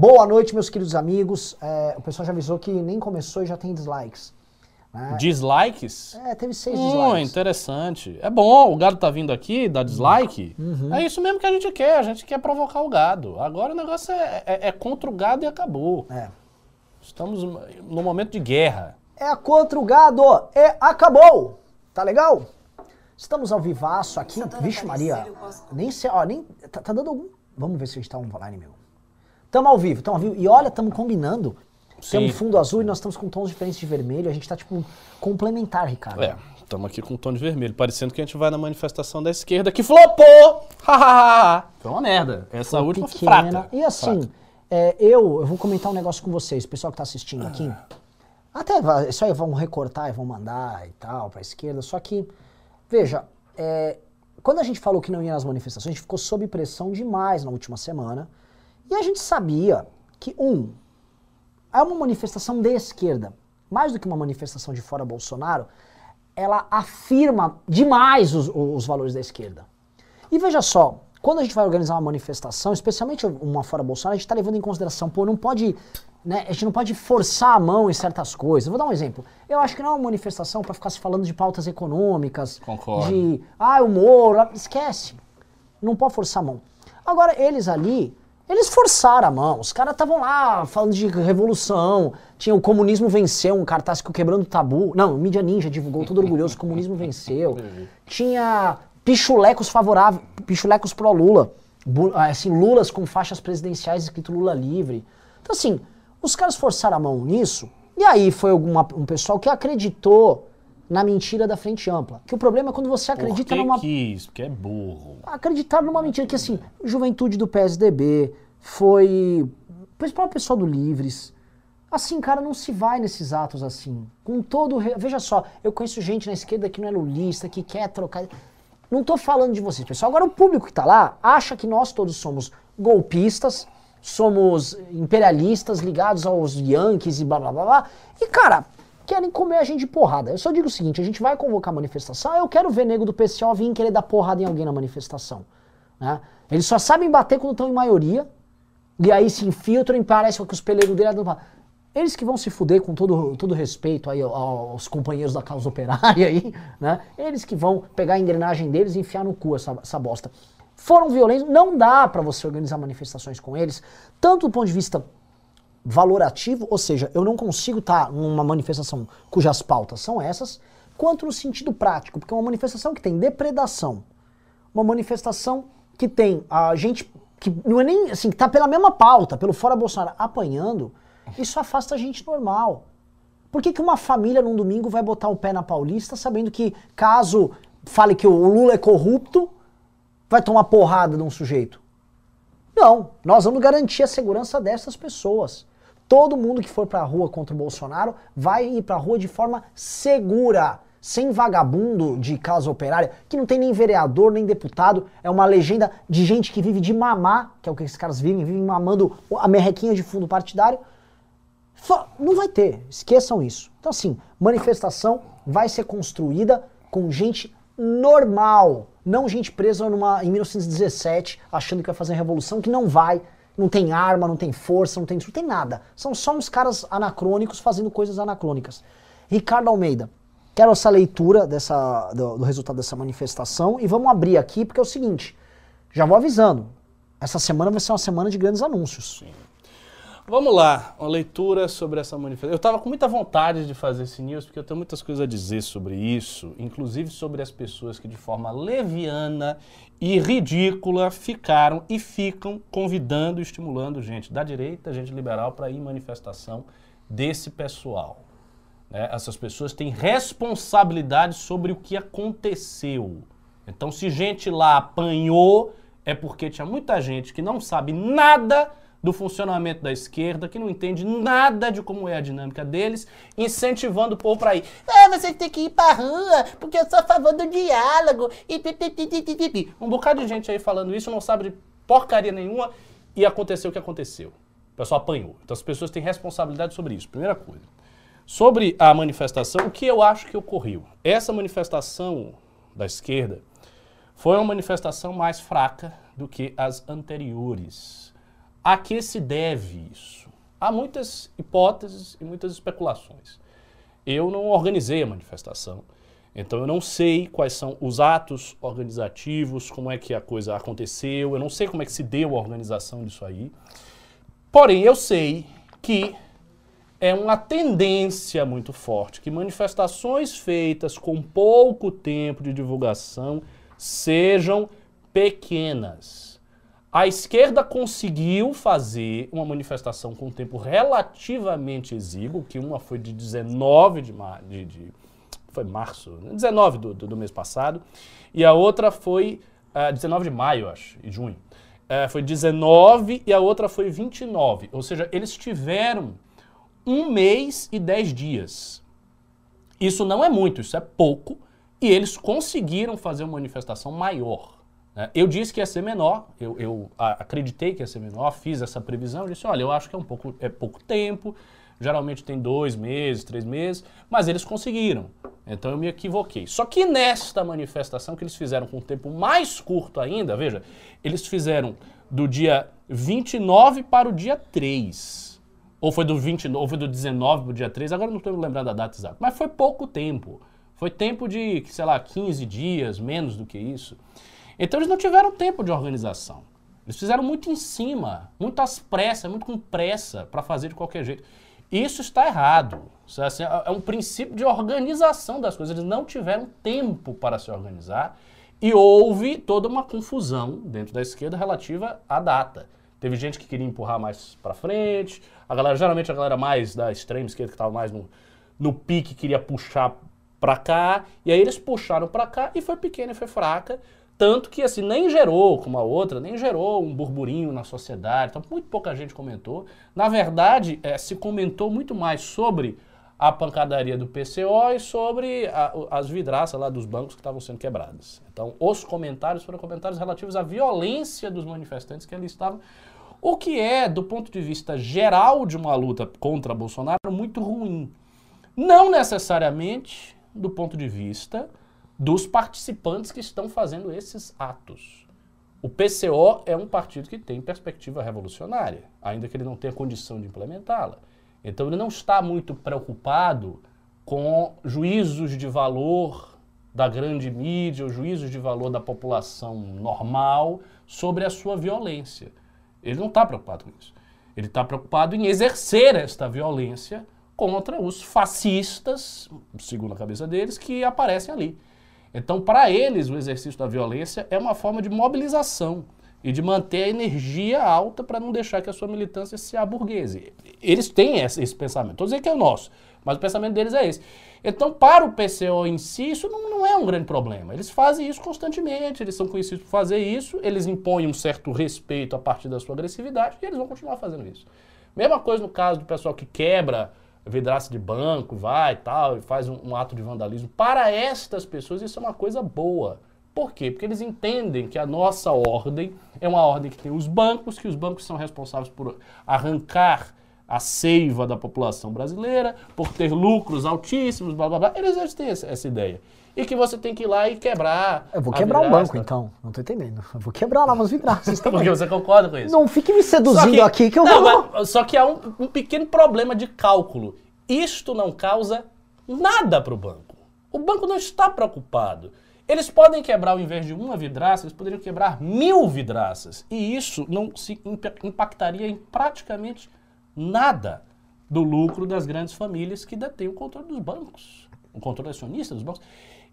Boa noite, meus queridos amigos. É, o pessoal já avisou que nem começou e já tem dislikes. né? Dislikes? É, teve seis Hum, dislikes. interessante. É bom, o gado tá vindo aqui, dá dislike. Uhum. É isso mesmo que a gente quer, a gente quer provocar o gado. Agora o negócio é, é- é contra o gado e acabou. É. Estamos no momento de guerra. É contra o gado. É, acabou. Tá legal? Estamos ao vivaço aqui. Vixe Maria. eu posso- Nem sei, ó, nem. Tá, tá dando algum. Vamos ver se a gente tá online, meu. Tamo ao vivo, tamo ao vivo. E olha, tamo combinando. Tem um Sim. fundo azul e nós estamos com tons diferentes de vermelho. A gente tá, tipo, complementar, Ricardo. É, estamos aqui com um tom de vermelho, parecendo que a gente vai na manifestação da esquerda que flopou! Foi uma merda. Essa Foi última pequena. fraca. E assim, é, eu, eu vou comentar um negócio com vocês, pessoal que tá assistindo aqui. Até vai- isso aí vão recortar e vão mandar e tal pra esquerda. Só que, veja, é, quando a gente falou que não ia nas manifestações, a gente ficou sob pressão demais na última semana. E a gente sabia que, um, é uma manifestação de esquerda. Mais do que uma manifestação de fora Bolsonaro, ela afirma demais os, os valores da esquerda. E veja só, quando a gente vai organizar uma manifestação, especialmente uma fora Bolsonaro, a gente está levando em consideração, pô, não pode, né, a gente não pode forçar a mão em certas coisas. Vou dar um exemplo. Eu acho que não é uma manifestação para ficar se falando de pautas econômicas, Concordo. de, ah, humor, ah, esquece. Não pode forçar a mão. Agora, eles ali, eles forçaram a mão. Os caras estavam lá falando de revolução. Tinha o comunismo venceu, um cartaz que quebrando tabu. Não, o Mídia Ninja divulgou, todo orgulhoso, o comunismo venceu. Tinha pichulecos favoráveis, pichulecos pró-Lula. Bu- ah, Assim, Lulas com faixas presidenciais escrito Lula livre. Então, assim, os caras forçaram a mão nisso. E aí foi alguma, um pessoal que acreditou na mentira da frente ampla. Que o problema é quando você acredita Porque numa quis, porque é burro. acreditaram numa mentira que assim, juventude do PSDB, foi o próprio pessoal do Livres. Assim, cara, não se vai nesses atos assim. Com todo. re- Veja só, eu conheço gente na esquerda que não é lulista, que quer trocar. Não tô falando de vocês, pessoal. Agora, o público que tá lá acha que nós todos somos golpistas, somos imperialistas ligados aos Yankees e blá blá blá blá. E, cara, querem comer a gente de porrada. Eu só digo o seguinte: a gente vai convocar manifestação. Eu quero ver nego do PCO vir querer dar porrada em alguém na manifestação. Né? Eles só sabem bater quando estão em maioria. E aí se infiltram e parece que os peleiros dele não Eles que vão se fuder com todo, todo respeito aí ao- aos companheiros da causa operária aí, né? Eles que vão pegar a engrenagem deles e enfiar no cu essa, essa bosta. Foram violentos, não dá pra você organizar manifestações com eles, tanto do ponto de vista valorativo, ou seja, eu não consigo estar numa manifestação cujas pautas são essas, quanto no sentido prático, porque é uma manifestação que tem depredação, uma manifestação que tem a gente que não é nem assim, que tá pela mesma pauta, pelo fora Bolsonaro apanhando, isso afasta a gente normal. Por que, que uma família num domingo vai botar o pé na Paulista sabendo que caso fale que o Lula é corrupto, vai tomar porrada de um sujeito? Não, nós vamos garantir a segurança dessas pessoas. Todo mundo que for pra rua contra o Bolsonaro vai ir pra rua de forma segura, sem vagabundo de casa operária, que não tem nem vereador, nem deputado, é uma legenda de gente que vive de mamar, que é o que esses caras vivem, vivem mamando a merrequinha de fundo partidário. Não vai ter, esqueçam isso. Então, assim, manifestação vai ser construída com gente normal, não gente presa numa, em 1917 achando que vai fazer revolução, que não vai, não tem arma, não tem força, não tem, não tem nada. São só uns caras anacrônicos fazendo coisas anacrônicas. Ricardo Almeida, quero essa leitura dessa, do, do resultado dessa manifestação e vamos abrir aqui, porque é o seguinte, já vou avisando, essa semana vai ser uma semana de grandes anúncios. Vamos lá, uma leitura sobre essa manifestação. Eu estava com muita vontade de fazer esse news, porque eu tenho muitas coisas a dizer sobre isso, inclusive sobre as pessoas que de forma leviana e ridícula ficaram e ficam convidando e estimulando gente da direita, gente liberal, para ir em manifestação desse pessoal. né? Essas pessoas têm responsabilidade sobre o que aconteceu. Então, se gente lá apanhou, é porque tinha muita gente que não sabe nada do funcionamento da esquerda, que não entende nada de como é a dinâmica deles, incentivando o povo para ir. É, você tem que ir pra rua, porque eu sou a favor do diálogo. E. Um bocado de gente aí falando isso, não sabe de porcaria nenhuma, e aconteceu o que aconteceu. O pessoal apanhou. Então as pessoas têm responsabilidade sobre isso, primeira coisa. Sobre a manifestação, o que eu acho que ocorreu? Essa manifestação da esquerda foi uma manifestação mais fraca do que as anteriores. A que se deve isso? Há muitas hipóteses e muitas especulações. Eu não organizei a manifestação, então eu não sei quais são os atos organizativos, como é que a coisa aconteceu, eu não sei como é que se deu a organização disso aí. Porém, eu sei que é uma tendência muito forte que manifestações feitas com pouco tempo de divulgação sejam pequenas. A esquerda conseguiu fazer uma manifestação com tempo relativamente exíguo, que uma foi de 19 de, mar, de, de foi março, 19 do, do, do, mês passado, e a outra foi uh, eh, 19 de maio, acho, e junho. Uh, foi 19 e a outra foi 29. Ou seja, eles tiveram um mês e 10 dias. Isso não é muito, isso é pouco, e eles conseguiram fazer uma manifestação maior. Né? Eu disse que ia ser menor, eu, eu acreditei que ia ser menor, fiz essa previsão, disse, olha, eu acho que é um pouco, é pouco tempo, geralmente tem dois meses, três meses, mas eles conseguiram. Então eu me equivoquei. Só que nesta manifestação que eles fizeram com um tempo mais curto ainda, veja, eles fizeram do dia 29 para o dia 3. Ou foi do 20, ou foi do 19 para o dia 3, agora não estou me lembrando da data exata. Mas foi pouco tempo. Foi tempo de, sei lá, 15 dias, menos do que isso. Então eles não tiveram tempo de organização. Eles fizeram muito em cima, muitas pressas, muito com pressa para fazer de qualquer jeito. Isso está errado. Isso é, assim, é um princípio de organização das coisas. Eles não tiveram tempo para se organizar e houve toda uma confusão dentro da esquerda relativa à data. Teve gente que queria empurrar mais para frente, a galera, geralmente a galera mais da extrema esquerda que estava mais no, no pique queria puxar para cá, e aí eles puxaram para cá e foi pequena e foi fraca. Tanto que assim, nem gerou, como a outra, nem gerou um burburinho na sociedade. Então, muito pouca gente comentou. Na verdade, é, se comentou muito mais sobre a pancadaria do PCO e sobre a, as vidraças lá dos bancos que estavam sendo quebradas. Então, os comentários foram comentários relativos à violência dos manifestantes que ali estavam. O que é, do ponto de vista geral de uma luta contra Bolsonaro, muito ruim. Não necessariamente do ponto de vista dos participantes que estão fazendo esses atos. O PCO é um partido que tem perspectiva revolucionária, ainda que ele não tenha condição de implementá-la. Então ele não está muito preocupado com juízos de valor da grande mídia, ou juízos de valor da população normal sobre a sua violência. Ele não está preocupado com isso. Ele está preocupado em exercer esta violência contra os fascistas, segundo a cabeça deles, que aparecem ali. Então, para eles, o exercício da violência é uma forma de mobilização e de manter a energia alta para não deixar que a sua militância se aburguese. Eles têm esse, esse pensamento. Estou dizendo que é o nosso, mas o pensamento deles é esse. Então, para o PCO em si, isso não, não, é um grande problema. Eles fazem isso constantemente, eles são conhecidos por fazer isso, eles impõem um certo respeito a partir da sua agressividade e eles vão continuar fazendo isso. Mesma coisa no caso do pessoal que quebra vidraça de banco, vai e tal, e faz um, um, ato de vandalismo. Para estas pessoas isso é uma coisa boa. Por quê? Porque eles entendem que a nossa ordem é uma ordem que tem os bancos, que os bancos são responsáveis por arrancar a seiva da população brasileira, por ter lucros altíssimos, blá blá blá. Eles têm essa, essa ideia e que você tem que ir lá e quebrar. Eu vou quebrar um banco, então. Não tô entendendo. Eu vou quebrar lá umas vidraças também. Porque você concorda com isso? Não fique me seduzindo que, aqui que eu não, vou... Mas, só que há um, um pequeno problema de cálculo. Isto não causa nada para o banco. O banco não está preocupado. Eles podem quebrar, ao invés de uma vidraça, eles poderiam quebrar mil vidraças. E isso não se impactaria em praticamente nada do lucro das grandes famílias que detêm o controle dos bancos, o controle acionista dos bancos.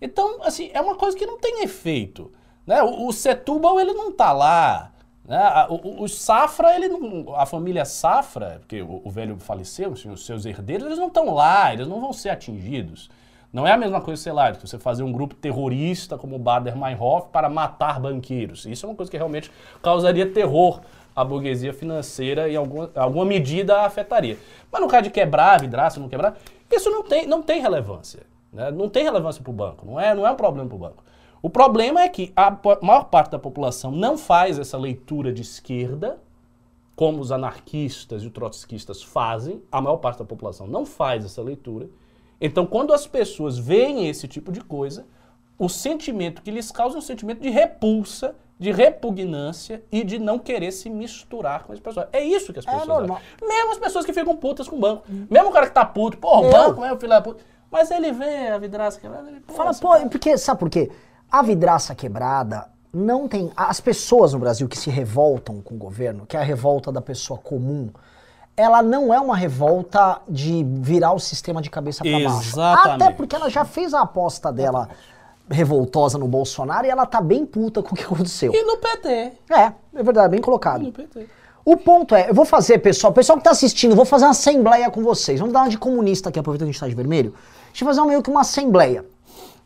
Então, assim, é uma coisa que não tem efeito. Né? O, o Setúbal, ele não está lá. Né? O, o, Safra, ele não, a família Safra, porque o, o velho faleceu, assim, os seus herdeiros, eles não estão lá, eles não vão ser atingidos. Não é a mesma coisa, sei lá, que você fazer um grupo terrorista como o Bader-Meinhof para matar banqueiros. Isso é uma coisa que realmente causaria terror à burguesia financeira e alguma, alguma medida afetaria. Mas no caso de quebrar vidraça, não quebrar, isso não tem, não tem relevância. Né? Não tem relevância para o banco, não é, não é um problema para o banco. O problema é que a maior parte da população não faz essa leitura de esquerda, como os anarquistas e os trotskistas fazem, a maior parte da população não faz essa leitura. Então, quando as pessoas veem esse tipo de coisa, o sentimento que lhes causa é um sentimento de repulsa de repugnância e de não querer se misturar com as pessoas. É isso que as É pessoas normal. acham. Mesmo as pessoas que ficam putas com o banco. Mesmo o cara que tá puto, porra, o banco é o filho da puta. Mas ele vê a vidraça quebrada, ele Fala, pô, porque, sabe por quê? A vidraça quebrada não tem. As pessoas no Brasil que se revoltam com o governo, que é a revolta da pessoa comum, ela não é uma revolta de virar o sistema de cabeça pra baixo. Exatamente. Até porque ela já fez a aposta dela revoltosa no Bolsonaro e ela tá bem puta com o que aconteceu. E no PT. É, é verdade, bem E colocado. no PT. O ponto é, eu vou fazer, pessoal, pessoal que tá assistindo, vou fazer uma assembleia com vocês. Vamos dar uma de comunista aqui, aproveitando que a gente tá de vermelho. Deixa eu fazer meio que uma assembleia.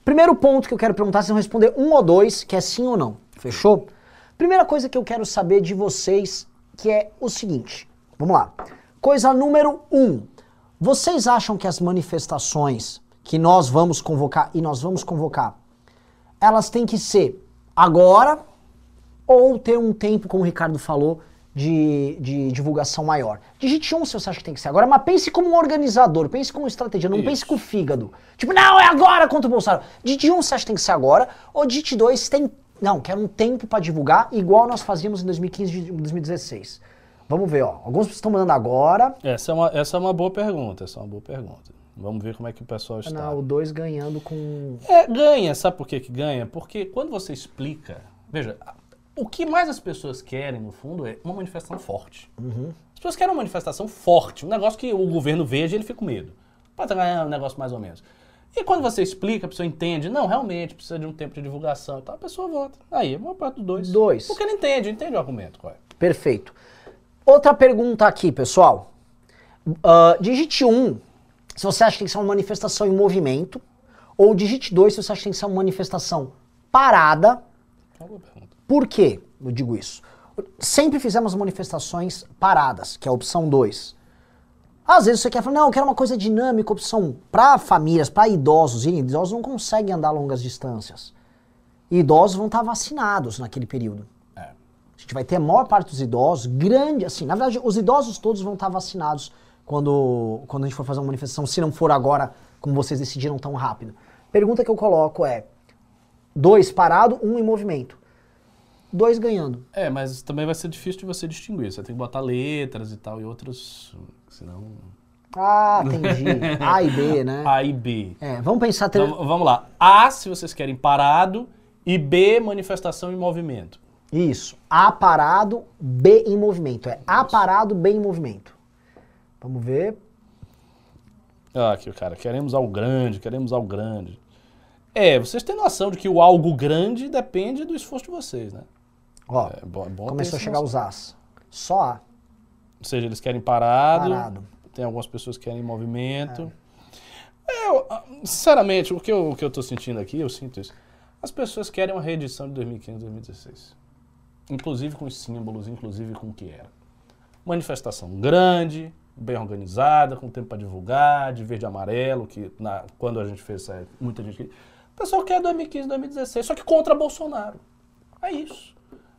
Primeiro ponto que eu quero perguntar, vocês vão responder um ou dois, que é sim ou não. Fechou? Primeira coisa que eu quero saber de vocês, que é o seguinte. Vamos lá. Coisa número um. Vocês acham que as manifestações que nós vamos convocar, e nós vamos convocar, elas têm que ser agora ou ter um tempo, como o Ricardo falou, de, de divulgação maior. Digite um se você acha que tem que ser agora, mas pense como um organizador, pense como estratégia, não Isso. pense com o fígado. Tipo, não, é agora contra o Bolsonaro. Digite um se acha que tem que ser agora, ou digite dois tem. Não, quero um tempo pra divulgar, igual nós fazíamos em 2015 e 2016. Vamos ver, ó. Alguns estão mandando agora. Essa é, uma, essa é uma boa pergunta, essa é uma boa pergunta. Vamos ver como é que o pessoal está. Não, o dois ganhando com. É, ganha, sabe por que, que ganha? Porque quando você explica. Veja, o que mais as pessoas querem, no fundo, é uma manifestação forte. As pessoas querem uma manifestação forte, um negócio que o governo veja e ele fica com medo. Pode ganhar um negócio mais ou menos. E quando você explica, a pessoa entende, não, realmente precisa de um tempo de divulgação e tal, a pessoa vota. Aí, é uma parte do dois. Dois. Porque ele entende, entende o argumento, qual é? Perfeito. Outra pergunta aqui, pessoal. Ah, digite um se você acha que tem que ser uma manifestação em movimento, ou digite dois se você acha que tem que ser uma manifestação parada. Por quê eu digo isso? Sempre fizemos manifestações paradas, que é a opção 2. Às vezes você quer falar, não, eu quero uma coisa dinâmica, opção para famílias, para idosos. E idosos não conseguem andar longas distâncias. E idosos vão estar vacinados naquele período. É. A gente vai ter a maior parte dos idosos, grande, assim, na verdade, os idosos todos vão estar vacinados quando, quando a gente for fazer uma manifestação, se não for agora, como vocês decidiram tão rápido. Pergunta que eu coloco é: dois parado, um em movimento. Dois ganhando. É, mas também vai ser difícil de você distinguir. Você tem que botar letras e tal, e outros. Senão. Ah, entendi. A e B, né? A e B. É, vamos pensar. Ter... Então, vamos lá. A, se vocês querem parado, e B, manifestação em movimento. Isso. A parado, B em movimento. É A parado, B em movimento. Vamos ver. Ah, aqui o cara, queremos algo grande, queremos algo grande. É, vocês têm noção de que o algo grande depende do esforço de vocês, né? Ó, É bom, é bom começou a chegar noção. os As. Só A. Ou seja, eles querem parado, Parado. tem algumas pessoas que querem em movimento. É, eu, ah, sinceramente, o que, eu, o que eu tô sentindo aqui, eu sinto isso. As pessoas querem uma reedição de 2015 2016. Inclusive com os símbolos, inclusive com o que era. Manifestação grande, bem organizada, com tempo para divulgar, de verde e amarelo, que na, quando a gente fez essa, muita gente queria. O pessoal quer 2015 2016, só que contra Bolsonaro. É isso.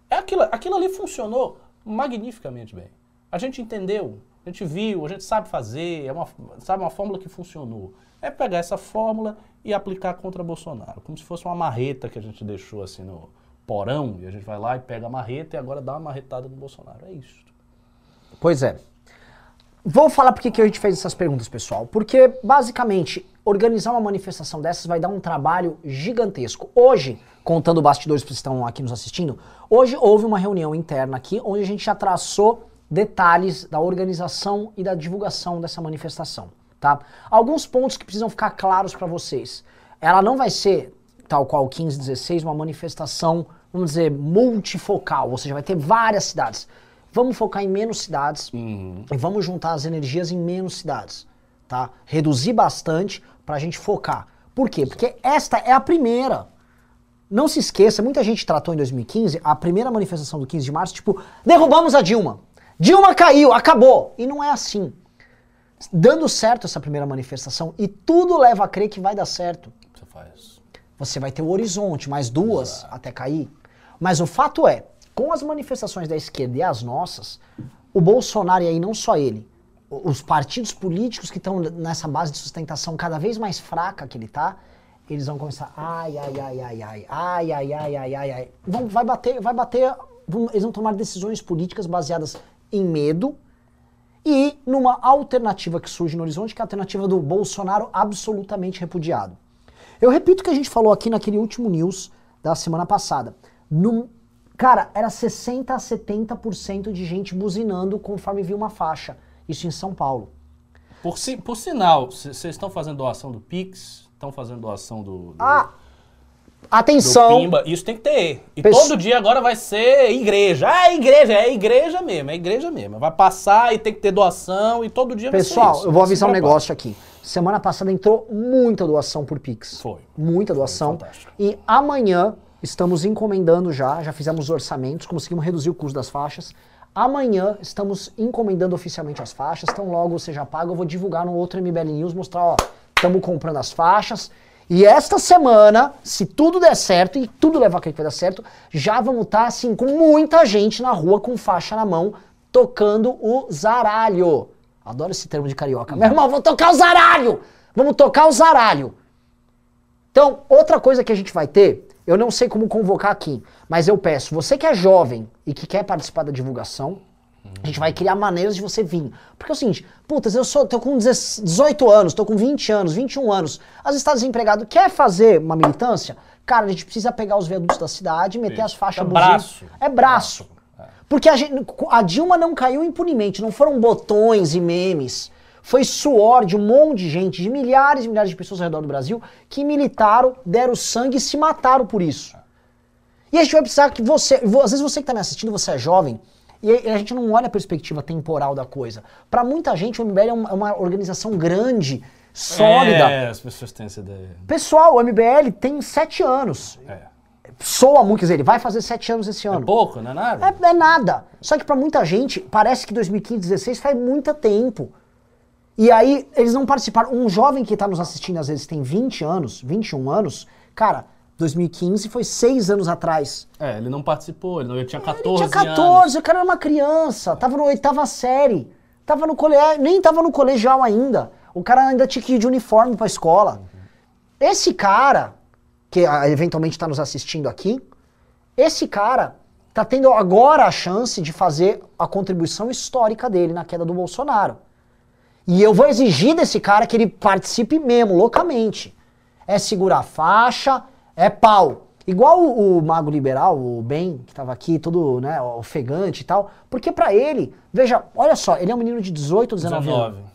É aquilo, aquilo ali funcionou magnificamente bem. A gente entendeu, a gente viu, a gente sabe fazer, é uma, sabe uma fórmula que funcionou. É pegar essa fórmula e aplicar contra Bolsonaro, como se fosse uma marreta que a gente deixou assim no porão, e a gente vai lá e pega a marreta e agora dá uma marretada no Bolsonaro. É isso. Pois é. Vou falar por que a gente fez essas perguntas, pessoal. Porque, basicamente, organizar uma manifestação dessas vai dar um trabalho gigantesco. Hoje, contando bastidores que estão aqui nos assistindo, hoje houve uma reunião interna aqui onde a gente já traçou detalhes da organização e da divulgação dessa manifestação, tá? Alguns pontos que precisam ficar claros para vocês. Ela não vai ser, tal qual 15, 16, uma manifestação, vamos dizer, multifocal, ou seja, vai ter várias cidades. Vamos focar em menos cidades e vamos juntar as energias em menos cidades, tá? Reduzir bastante para a gente focar. Por quê? Porque esta é a primeira. Não se esqueça, muita gente tratou em 2015 a primeira manifestação do 15 de março, tipo, derrubamos a Dilma. Dilma caiu, acabou. E não é assim. Dando certo essa primeira manifestação, e tudo leva a crer que vai dar certo. Você faz. Você vai ter o horizonte, mais duas até cair. Mas o fato é, com as manifestações da esquerda e as nossas, o Bolsonaro, e aí não só ele, os partidos políticos que estão nessa base de sustentação cada vez mais fraca que ele tá, eles vão começar, ai, ai, ai, ai, ai, ai, ai, ai, ai, ai, ai. Vão, vai bater, vai bater, vão- eles vão tomar decisões políticas baseadas em medo e numa alternativa que surge no horizonte, que é a alternativa do Bolsonaro absolutamente repudiado. Eu repito o que a gente falou aqui naquele último news da semana passada. Num- cara, era 60 a 70% de gente buzinando conforme viu uma faixa. Isso em São Paulo. Por, si- por sinal, vocês estão fazendo doação do Pix, estão fazendo doação do, do, Ah, atenção! Pimba, isso tem que ter. E Pesso- todo dia agora vai ser igreja. Ah, igreja, é igreja mesmo, é igreja mesmo. Vai passar e tem que ter doação e todo dia vai ser Pessoal, eu vou avisar um prepara. negócio aqui. Semana passada entrou muita doação por Pix. Foi. Muita doação. fantástico. E amanhã estamos encomendando já, já fizemos os orçamentos, conseguimos reduzir o custo das faixas. Amanhã estamos encomendando oficialmente as faixas, então logo seja pago, eu vou divulgar no outro MBL News, mostrar, ó, estamos comprando as faixas. E esta semana, se tudo der certo, e tudo levar a crer que vai dar certo, já vamos estar assim com muita gente na rua com faixa na mão, tocando o zaralho. Adoro esse termo de carioca. Meu irmão, vamos tocar o zaralho! Vamos tocar o zaralho! Então, outra coisa que a gente vai ter, eu não sei como convocar aqui, mas eu peço, você que é jovem e que quer participar da divulgação, a gente vai criar maneiras de você vir. Porque é o seguinte, putas, eu sou, tô com 18 anos, tô com 20 anos, 21 anos, às vezes tá desempregado, quer fazer uma militância? Cara, a gente precisa pegar os viadutos da cidade, meter as faixas É buzina. braço. É braço. Porque a, gente- a Dilma não caiu impunemente, não foram botões e memes. Foi suor de um monte de gente, de milhares e milhares de pessoas ao redor do Brasil, que militaram, deram sangue e se mataram por isso. E a gente vai precisar que você, vo- às vezes você que está me assistindo, você é jovem, e a gente não olha a perspectiva temporal da coisa. Para muita gente, o MBL é uma, é uma organização grande, sólida. É, as pessoas têm essa ideia. Pessoal, o MBL tem sete anos. É. Soa muito, quer dizer, ele vai fazer sete anos esse É ano. pouco, não é nada? É, é nada. Só que pra muita gente, parece que 2015, 2016 faz muito tempo. E aí, eles não participaram. Um jovem que tá nos assistindo, às vezes, tem 20 anos, 21 anos. Cara, 2015 foi seis anos atrás. É, ele não participou, ele, não, ele tinha Ele 14 tinha 14, anos. o cara era uma criança, tava na oitava série. Tava no colégio, nem tava no colegial ainda. O cara ainda tinha que ir de uniforme pra escola. Esse cara, que ah, eventualmente tá nos assistindo aqui, esse cara tá tendo agora a chance de fazer a contribuição histórica dele na queda do Bolsonaro. E eu vou exigir desse cara que ele participe mesmo, loucamente. É segurar a faixa, é pau. Igual o, o mago liberal, o Ben, que tava aqui, todo né, ofegante e tal. Porque pra ele, veja, olha só, ele é um menino de 18 ou 19, anos. 19.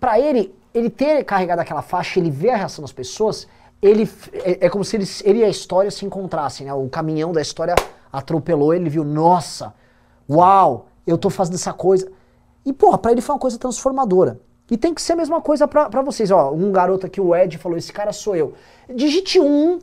Pra ele, ele ter carregado aquela faixa, ele ver a reação das pessoas, ele é, é como se ele, ele e a história se encontrassem, né? O caminhão da história atropelou ele, ele viu, nossa, uau, eu tô fazendo essa coisa. E, porra, pra ele foi uma coisa transformadora. E tem que ser a mesma coisa pra, pra vocês. Ó, um garoto aqui, o Ed, falou, esse cara sou eu. Digite um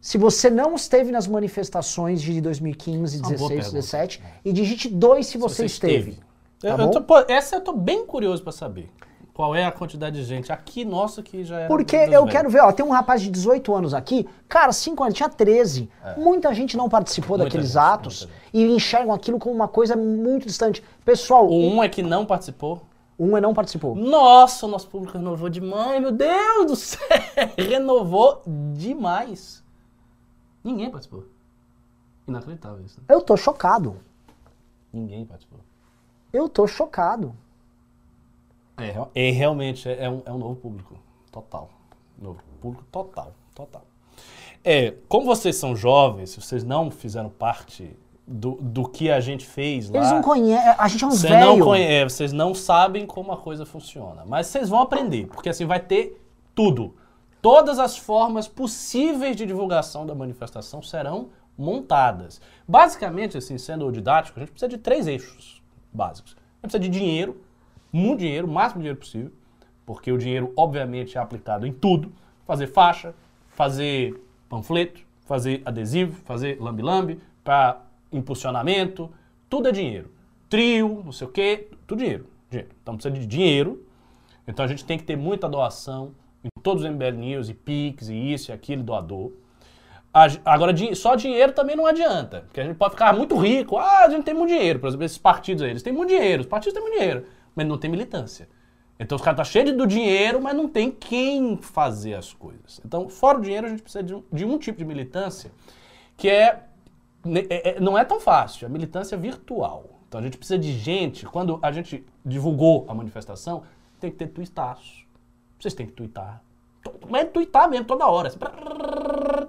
se você não esteve nas manifestações de 2015, Uma boa 16, pergunta. 17. E digite dois se você, esteve. Eu- Tá eu bom? tô- pô, essa eu tô bem curioso pra saber. Qual é a quantidade de gente aqui, nossa, que já era. Porque eu velhos. quero ver, ó, tem um rapaz de 18 anos aqui, cara, 5 anos, tinha 13. Muita gente não participou É. Muita daqueles gente, atos e enxergam aquilo como uma coisa muito distante. Pessoal, O um é que não participou. Um é não participou. Nossa, o nosso público renovou demais, meu Deus do céu! Renovou demais. Ninguém participou. Inacreditável isso. né? Eu tô chocado. Ninguém participou. Eu tô chocado. É, é realmente, é, é um, é um novo público. Total. Novo público total. Total. É, como vocês são jovens, se vocês não fizeram parte do, do que a gente fez lá. Eles não conhecem, a gente é uns Vocês não, velhos. conhe- é, vocês não sabem como a coisa funciona. Mas vocês vão aprender, porque assim vai ter tudo. Todas as formas possíveis de divulgação da manifestação serão montadas. Basicamente, assim, sendo didático, a gente precisa de três eixos básicos. A gente precisa de dinheiro, muito dinheiro, o máximo dinheiro possível, porque o dinheiro, obviamente, é aplicado em tudo. Fazer faixa, fazer panfleto, fazer adesivo, fazer lambi-lambi, para impulsionamento, tudo é dinheiro. Trio, não sei o quê, tudo dinheiro. dinheiro. Então precisa de dinheiro. Então a gente tem que ter muita doação em todos os MBL News, e Pix, e isso, e aquilo, doador. Agora, só dinheiro também não adianta, porque a gente pode ficar muito rico. Ah, a gente tem muito dinheiro. Por exemplo, esses partidos aí, eles têm muito dinheiro, os partidos têm muito dinheiro, mas não tem militância. Então os caras estão tá cheios do dinheiro, mas não tem quem fazer as coisas. Então, fora o dinheiro, a gente precisa de um, de um tipo de militância que é, não é tão fácil, a militância virtual. Então a gente precisa de gente, quando a gente divulgou a manifestação, tem que ter tuitaço. Vocês têm que tuitar. Mas é tuitar mesmo, toda hora.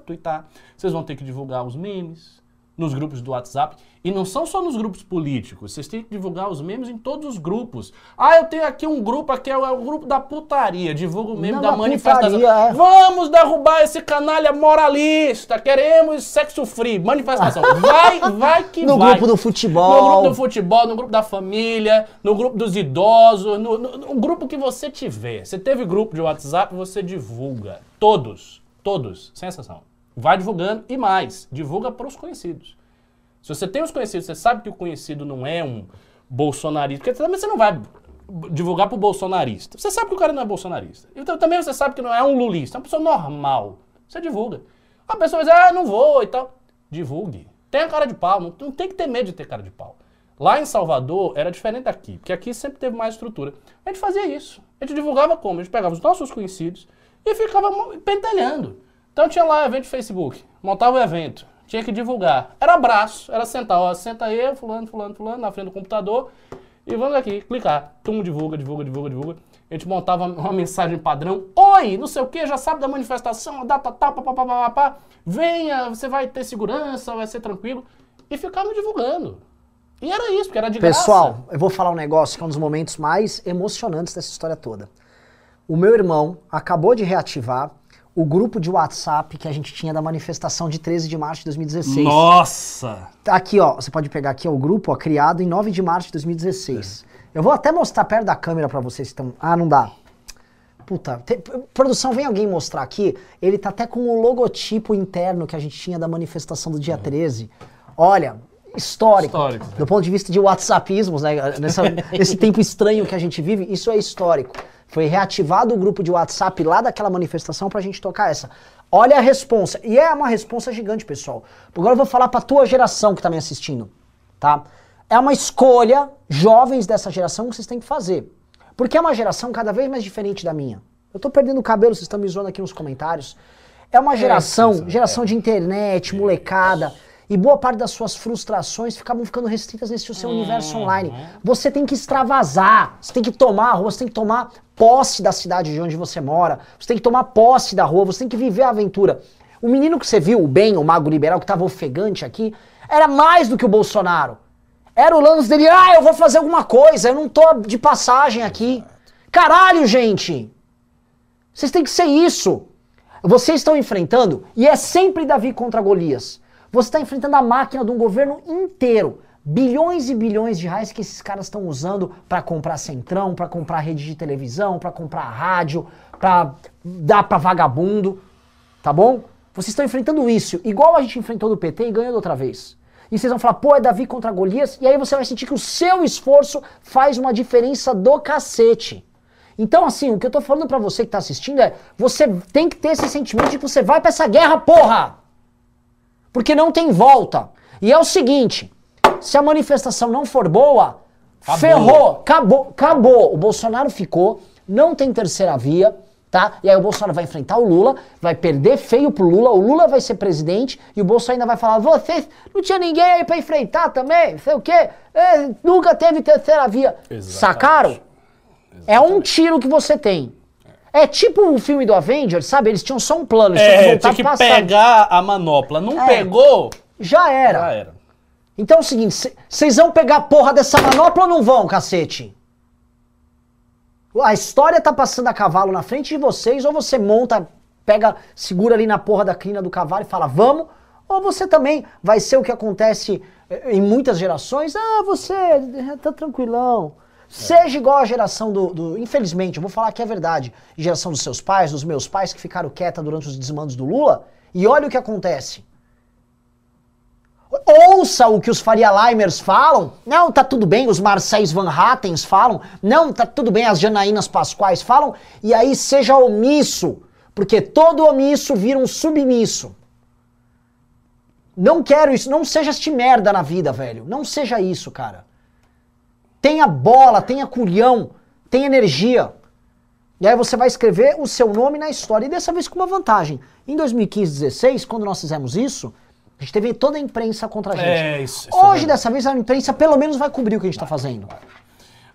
Tuitar. Vocês vão ter que divulgar os memes nos grupos do WhatsApp. E não são só nos grupos políticos, vocês têm que divulgar os memes em todos os grupos. Ah, eu tenho aqui um grupo, aqui é o, é o grupo da putaria, divulga o meme não, da manifestação. Putaria, é. Vamos derrubar esse canalha moralista, queremos sexo free, manifestação. Vai, vai que no vai. No grupo do futebol. No grupo do futebol, no grupo da família, no grupo dos idosos, no, no, no grupo que você tiver. Você teve grupo de WhatsApp, você divulga. Todos, todos, sem exceção. Vai divulgando e mais, divulga para os conhecidos. Se você tem os conhecidos, você sabe que o conhecido não é um bolsonarista, porque também você não vai divulgar para o bolsonarista. Você sabe que o cara não é bolsonarista. Então também você sabe que não é um lulista, é uma pessoa normal. Você divulga. A pessoa diz, ah, não vou e tal. Divulgue. Tenha cara de pau, não, não tem que ter medo de ter cara de pau. Lá em Salvador era diferente daqui, porque aqui sempre teve mais estrutura. A gente fazia isso. A gente divulgava como? A gente pegava os nossos conhecidos e ficava pentelhando. Então tinha lá evento de Facebook, montava o evento, tinha que divulgar. Era abraço, era sentar, ó, senta aí, fulano, fulano, fulano, na frente do computador, e vamos aqui, clicar. Tum, divulga, divulga, divulga, divulga. A gente montava uma mensagem padrão. Oi, não sei o que, já sabe da manifestação, a data tal, papapá, venha, você vai ter segurança, vai ser tranquilo. E ficava divulgando. E era isso, porque era de Pessoal, graça. eu vou falar um negócio que é um dos momentos mais emocionantes dessa história toda. O meu irmão acabou de reativar o grupo de WhatsApp que a gente tinha da manifestação de 13 de março de 2016. Nossa! Tá aqui, ó. Você pode pegar aqui ó, o grupo, ó, criado em 9 de março de 2016. É. Eu vou até mostrar perto da câmera para vocês que estão. Ah, não dá. Puta, te... produção, vem alguém mostrar aqui. Ele tá até com o logotipo interno que a gente tinha da manifestação do dia uhum. 13. Olha, histórico. Histórico. Do ponto de vista de WhatsAppismos, né? Nessa, nesse tempo estranho que a gente vive, isso é histórico. Foi reativado o grupo de WhatsApp lá daquela manifestação pra gente tocar essa. Olha a responsa. E é uma responsa gigante, pessoal. Agora eu vou falar pra tua geração que tá me assistindo, tá? É uma escolha, jovens dessa geração, que vocês têm que fazer. Porque é uma geração cada vez mais diferente da minha. Eu tô perdendo o cabelo, vocês estão me zoando aqui nos comentários. É uma geração, é, geração de internet, molecada e boa parte das suas frustrações ficavam ficando restritas nesse seu universo uhum. online. Você tem que extravasar, você tem que tomar a rua, você tem que tomar posse da cidade de onde você mora, você tem que tomar posse da rua, você tem que viver a aventura. O menino que você viu, o Ben, o mago liberal, que estava ofegante aqui, era mais do que o Bolsonaro. Era o lance dele, ah, eu vou fazer alguma coisa, eu não tô de passagem aqui. Caralho, gente! Vocês têm que ser isso. Vocês estão enfrentando, e é sempre Davi contra Golias. Você está enfrentando a máquina de um governo inteiro. Bilhões e bilhões de reais que esses caras estão usando para comprar centrão, para comprar rede de televisão, para comprar rádio, para dar para vagabundo, tá bom? Vocês estão enfrentando isso, igual a gente enfrentou do PT e ganhou outra vez. E vocês vão falar, pô, é Davi contra Golias, e aí você vai sentir que o seu esforço faz uma diferença do cacete. Então, assim, o que eu tô falando para você que tá assistindo é, você tem que ter esse sentimento de que você vai para essa guerra, porra! Porque não tem volta. E é o seguinte: se a manifestação não for boa, acabou. ferrou, acabou, acabou. O Bolsonaro ficou, não tem terceira via, tá? E aí o Bolsonaro vai enfrentar o Lula, vai perder feio pro Lula, o Lula vai ser presidente e o Bolsonaro ainda vai falar: vocês não tinha ninguém aí para enfrentar também, sei o quê, é, nunca teve terceira via. Exatamente. Sacaram? Exatamente. É um tiro que você tem. É tipo o filme do Avengers, sabe? Eles tinham só um plano, eles é, tinham que, que pegar a manopla. Não é, pegou? Já era. Já era. Então é o seguinte, vocês vão pegar a porra dessa manopla ou não vão, cacete? A história tá passando a cavalo na frente de vocês, ou você monta, pega, segura ali na porra da crina do cavalo e fala, vamos, ou você também vai ser o que acontece eh, em muitas gerações, ah, você tá tranquilão. Seja igual a geração do, do, Infelizmente, eu vou falar que é verdade. Geração dos seus pais, dos meus pais que ficaram quieta durante os desmandos do Lula. E olha o que acontece. Ouça o que os Faria Limers falam. Não, tá tudo bem. Os Marcéis Van Hattens falam. Não, tá tudo bem. As Janaínas Pascoais falam. E aí seja omisso. Porque todo omisso vira um submisso. Não quero isso. Não seja este merda na vida, velho. Não seja isso, cara. Tenha bola, tenha culhão, tenha energia. E aí você vai escrever o seu nome na história. E dessa vez com uma vantagem. Em 2015, 16, quando nós fizemos isso, a gente teve toda a imprensa contra a gente. É, isso, isso é Hoje, verdade. dessa vez, a imprensa pelo menos vai cobrir o que a gente está fazendo.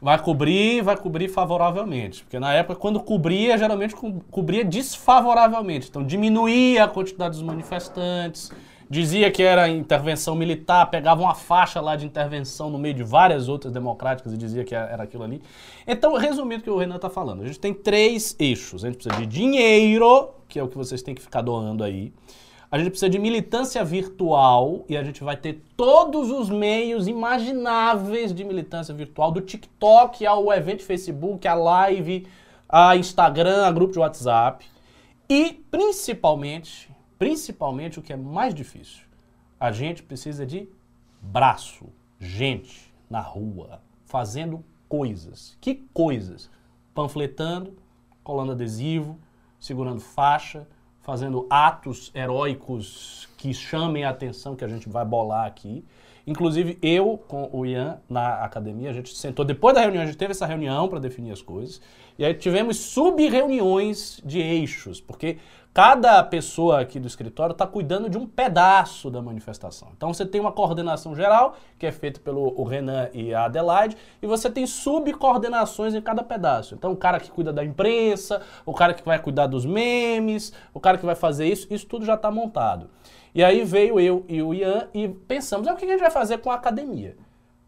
Vai cobrir, vai cobrir favoravelmente. Porque na época, quando cobria, geralmente co- cobria desfavoravelmente. Então diminuía a quantidade dos manifestantes, dizia que era intervenção militar, pegava uma faixa lá de intervenção no meio de várias outras democráticas e dizia que era aquilo ali. Então, resumindo o que o Renan está falando, a gente tem três eixos. A gente precisa de dinheiro, que é o que vocês têm que ficar doando aí. A gente precisa de militância virtual e a gente vai ter todos os meios imagináveis de militância virtual, do TikTok ao evento Facebook, a live, a Instagram, a grupo de WhatsApp. E principalmente, principalmente o que é mais difícil, a gente precisa de braço, gente na rua, fazendo coisas. Que coisas? Panfletando, colando adesivo, segurando faixa, fazendo atos heróicos que chamem a atenção que a gente vai bolar aqui. Inclusive, eu com o Ian na academia, a gente sentou, depois da reunião, a gente teve essa reunião para definir as coisas, e aí tivemos sub-reuniões de eixos, porque cada pessoa aqui do escritório está cuidando de um pedaço da manifestação. Então você tem uma coordenação geral, que é feita pelo Renan e a Adelaide, e você tem subcoordenações em cada pedaço. Então o cara que cuida da imprensa, o cara que vai cuidar dos memes, o cara que vai fazer isso, isso tudo já está montado. E aí veio eu e o Ian e pensamos, ah, o que a gente vai fazer com a academia?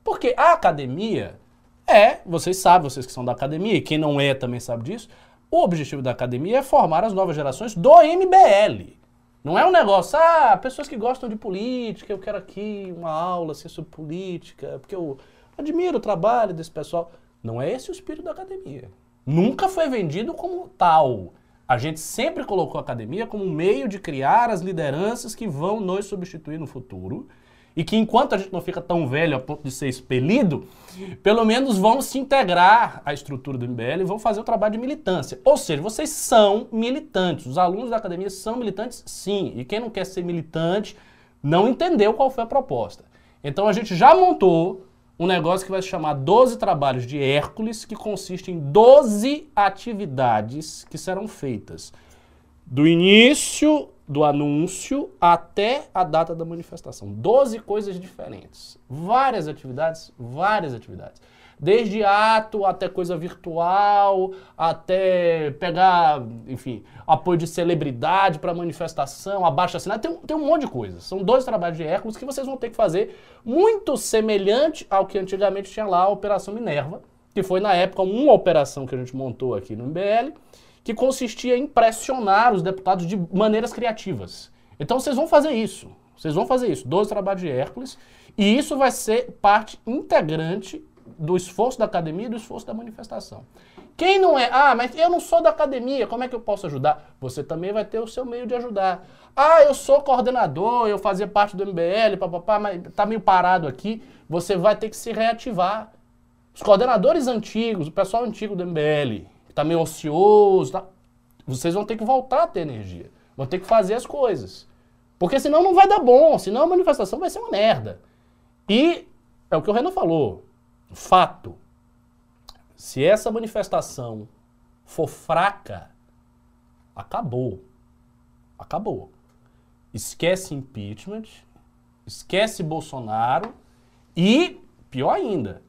Porque a academia é, vocês sabem, vocês que são da academia, e quem não é também sabe disso, o objetivo da academia é formar as novas gerações do MBL. Não é um negócio, ah, pessoas que gostam de política, eu quero aqui uma aula assim, sobre política, porque eu admiro o trabalho desse pessoal. Não é esse o espírito da academia. Nunca foi vendido como tal. A gente sempre colocou a academia como um meio de criar as lideranças que vão nos substituir no futuro. E que enquanto a gente não fica tão velho a ponto de ser expelido, pelo menos vão se integrar à estrutura do MBL e vão fazer o trabalho de militância. Ou seja, vocês são militantes. Os alunos da academia são militantes, sim. E quem não quer ser militante não entendeu qual foi a proposta. Então a gente já montou um negócio que vai se chamar 12 Trabalhos de Hércules, que consiste em 12 atividades que serão feitas do início do anúncio até a data da manifestação. 12 coisas diferentes. Várias atividades, várias atividades. Desde ato até coisa virtual, até pegar, enfim, apoio de celebridade para manifestação, abaixo assinado, tem, tem um monte de coisas. São dois trabalhos de Hércules que vocês vão ter que fazer muito semelhante ao que antigamente tinha lá a Operação Minerva, que foi na época uma operação que a gente montou aqui no MBL, que consistia em pressionar os deputados de maneiras criativas. Então vocês vão fazer isso. Vocês vão fazer isso. 12 trabalhos de Hércules. E isso vai ser parte integrante do esforço da academia e do esforço da manifestação. Quem não é, ah, mas eu não sou da academia, como é que eu posso ajudar? Você também vai ter o seu meio de ajudar. Ah, eu sou coordenador, eu fazia parte do MBL, papapá, mas tá meio parado aqui. Você vai ter que se reativar. Os coordenadores antigos, o pessoal antigo do MBL, tá meio ocioso, tá? vocês vão ter que voltar a ter energia. Vão ter que fazer as coisas. Porque senão não vai dar bom, senão a manifestação vai ser uma merda. E é o que o Renan falou. Fato. Se essa manifestação for fraca, acabou. Acabou. Esquece impeachment, esquece Bolsonaro e, pior ainda,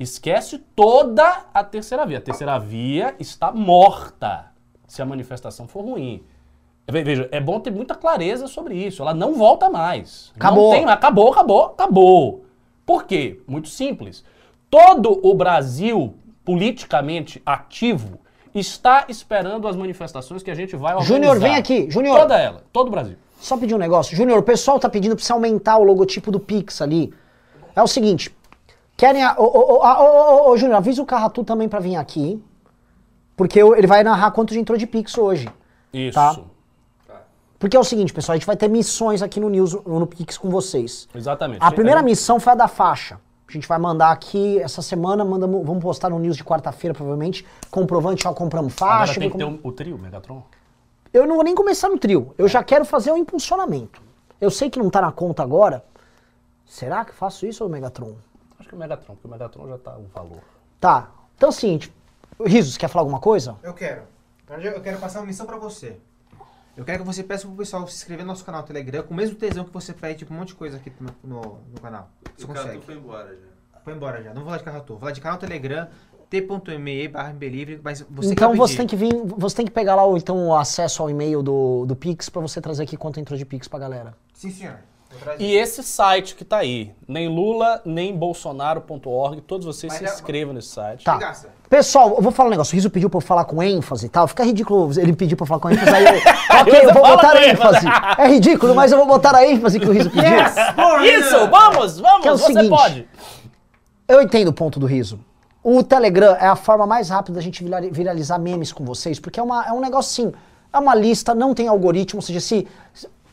esquece toda a terceira via. A terceira via está morta se a manifestação for ruim. Ve- Veja, é bom ter muita clareza sobre isso. Ela não volta mais. Acabou. Tem, acabou, acabou, acabou. Por quê? Muito simples. Todo o Brasil politicamente ativo está esperando as manifestações que a gente vai organizar. Júnior, vem aqui. Júnior. Toda ela, todo o Brasil. Só pedir um negócio. Júnior, o pessoal tá pedindo pra você aumentar o logotipo do Pix ali. É o seguinte. Querem. A, ô, ô, ô, ô, ô, ô, Júnior, avisa o Carratu também pra vir aqui. Porque eu- ele vai narrar quanto de entrou de Pix hoje. Isso. Tá. Porque é o seguinte, pessoal, a gente vai ter missões aqui no News, no Pix com vocês. Exatamente. A primeira gente- missão foi a da faixa. A gente vai mandar aqui essa semana, mandamos, vamos postar no News de quarta-feira, provavelmente. Comprovante, já compramos Agora faixa. tem que ter um- o trio, Megatron. Eu não vou nem começar no trio. Eu já quero fazer o impulsionamento. Eu sei que não tá na conta agora. Será que eu faço isso, Megatron? Acho que o Megatron, porque o Megatron já tá o valor. Tá. Então é o seguinte. Risos, quer falar alguma coisa? Eu quero. Eu quero passar uma missão pra você. Eu quero que você peça pro pessoal se inscrever no nosso canal Telegram com o mesmo tesão que você pede tipo, um monte de coisa aqui no, no, no canal. Você o consegue. Foi embora já. Foi embora já. Não vou falar de Carratu. Vou falar de canal Telegram, t.me barra Mbelivre, mas você então você tem que vir, você tem que pegar lá o, então, o acesso ao e-mail do, do Pix pra você trazer aqui quanto entrou de Pix pra galera. Sim, senhor. E esse site que tá aí, nem Lula, nem Bolsonaro.org, todos vocês Mas se é- inscrevam nesse site. Tá. Pessoal, eu vou falar um negócio. O Riso pediu pra eu falar com ênfase e tal. Fica ridículo ele pedir pra eu falar com ênfase. Aí eu, ok, eu vou botar a ênfase. É ridículo, mas eu vou botar a ênfase que o Riso pediu. Isso, vamos, vamos, Que é o você seguinte. pode. Eu entendo o ponto do Riso. O Telegram é a forma mais rápida da gente virali- viralizar memes com vocês, porque é, uma, é um negócio assim, é uma lista, não tem algoritmo, ou seja, se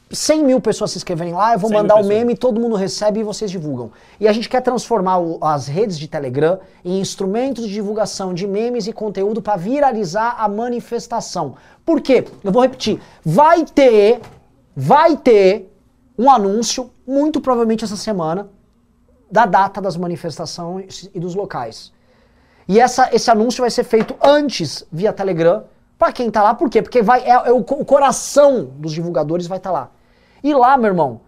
100 mil pessoas se inscreverem lá, eu vou 100 mil mandar o pessoas. meme, todo mundo recebe e vocês divulgam. E a gente quer transformar o- as redes de Telegram em instrumentos de divulgação de memes e conteúdo para viralizar a manifestação. Por quê? Eu vou repetir. Vai ter, vai ter um anúncio, muito provavelmente essa semana, da data das manifestações e dos locais. E essa, esse anúncio vai ser feito antes via Telegram para quem tá lá. Por quê? Porque vai, é, é o, o coração dos divulgadores vai estar lá. E lá, meu irmão,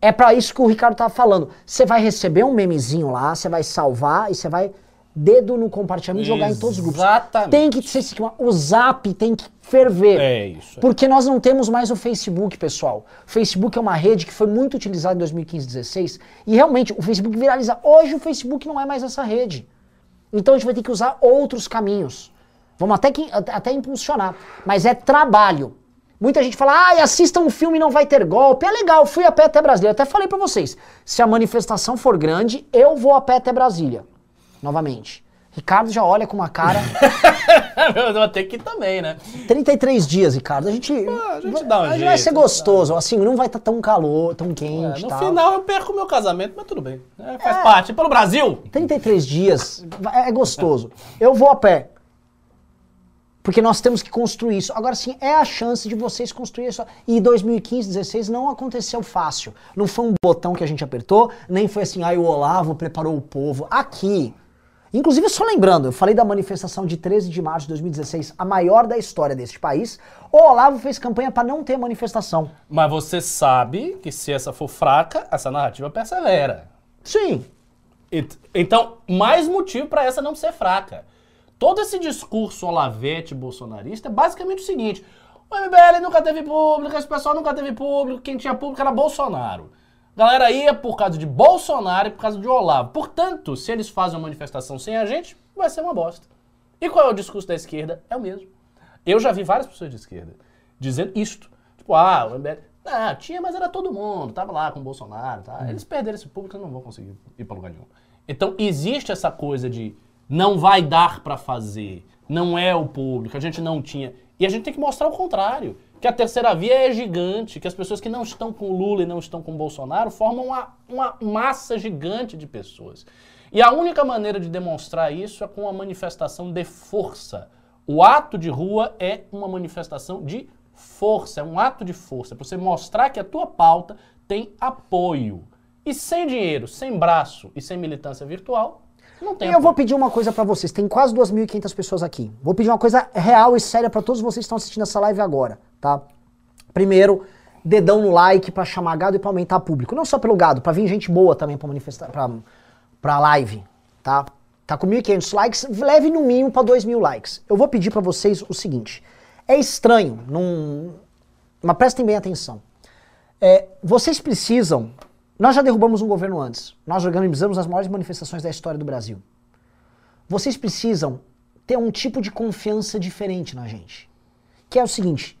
é para isso que o Ricardo tava falando. Você vai receber um memezinho lá, você vai salvar e você vai dedo no compartilhamento jogar em todos os grupos. Exatamente. Tem que ser. O Zap tem que ferver. É isso. Porque nós não temos mais o Facebook, pessoal. O Facebook é uma rede que foi muito utilizada em 2015 2016 e realmente o Facebook viraliza. Hoje o Facebook não é mais essa rede. Então a gente vai ter que usar outros caminhos. Vamos até, que, até impulsionar. Mas é trabalho. Muita gente fala, ah, assista um filme e não vai ter golpe. É legal, fui a pé até Brasília. Eu até falei pra vocês, se a manifestação for grande, eu vou a pé até Brasília. Novamente. Ricardo já olha com uma cara. Eu vou ter que ir também, né? 33 dias, Ricardo. A gente, a gente dá um a jeito, vai ser dá. gostoso. Assim, não vai estar tão calor, tão É, quente e no tal. final eu perco meu casamento, mas tudo bem. É, faz parte. Pelo Brasil! 33 dias vai- é gostoso. Eu vou a pé. Porque nós temos que construir isso. Agora sim, é a chance de vocês construir isso. E 2015, 16 não aconteceu fácil. Não foi um botão que a gente apertou, nem foi assim, aí o Olavo preparou o povo. Aqui. Inclusive, só lembrando, eu falei da manifestação de 13 de março de 2016, a maior da história deste país. O Olavo fez campanha para não ter manifestação. Mas você sabe que se essa for fraca, essa narrativa persevera. Sim, Então, mais motivo para essa não ser fraca. Todo esse discurso olavete bolsonarista é basicamente o seguinte: o MBL nunca teve público, esse pessoal nunca teve público, quem tinha público era Bolsonaro. A galera ia por causa de Bolsonaro e por causa de Olavo. Portanto, se eles fazem uma manifestação sem a gente, vai ser uma bosta. E qual é o discurso da esquerda? É o mesmo. Eu já vi várias pessoas de esquerda dizendo isto. Tipo, ah, o MBL. Não, tinha, mas era todo mundo, tava lá com o Bolsonaro, tá? Eles perderam esse público, não vão conseguir ir pra lugar nenhum. Então, existe essa coisa de não vai dar pra fazer, não é o público, a gente não tinha. E a gente tem que mostrar o contrário, que a terceira via é gigante, que as pessoas que não estão com Lula e não estão com Bolsonaro formam uma, uma massa gigante de pessoas. E a única maneira de demonstrar isso é com a manifestação de força. O ato de rua é uma manifestação de força, é um ato de força, para você mostrar que a tua pauta tem apoio. E sem dinheiro, sem braço e sem militância virtual, não tem E eu vou pedir uma coisa pra vocês. Tem quase 2.500 pessoas aqui. Vou pedir uma coisa real e séria pra todos vocês que estão assistindo essa live agora, tá? Primeiro, dedão no like pra chamar gado e pra aumentar público. Não só pelo gado, pra vir gente boa também pra manifestar, pra, pra live, tá? Tá com 1.500 likes, leve no mínimo pra 2.000 likes. Eu vou pedir pra vocês o seguinte. É estranho, não... mas prestem bem atenção. É, vocês precisam. Nós já derrubamos um governo antes. Nós organizamos as maiores manifestações da história do Brasil. Vocês precisam ter um tipo de confiança diferente na gente. Que é o seguinte.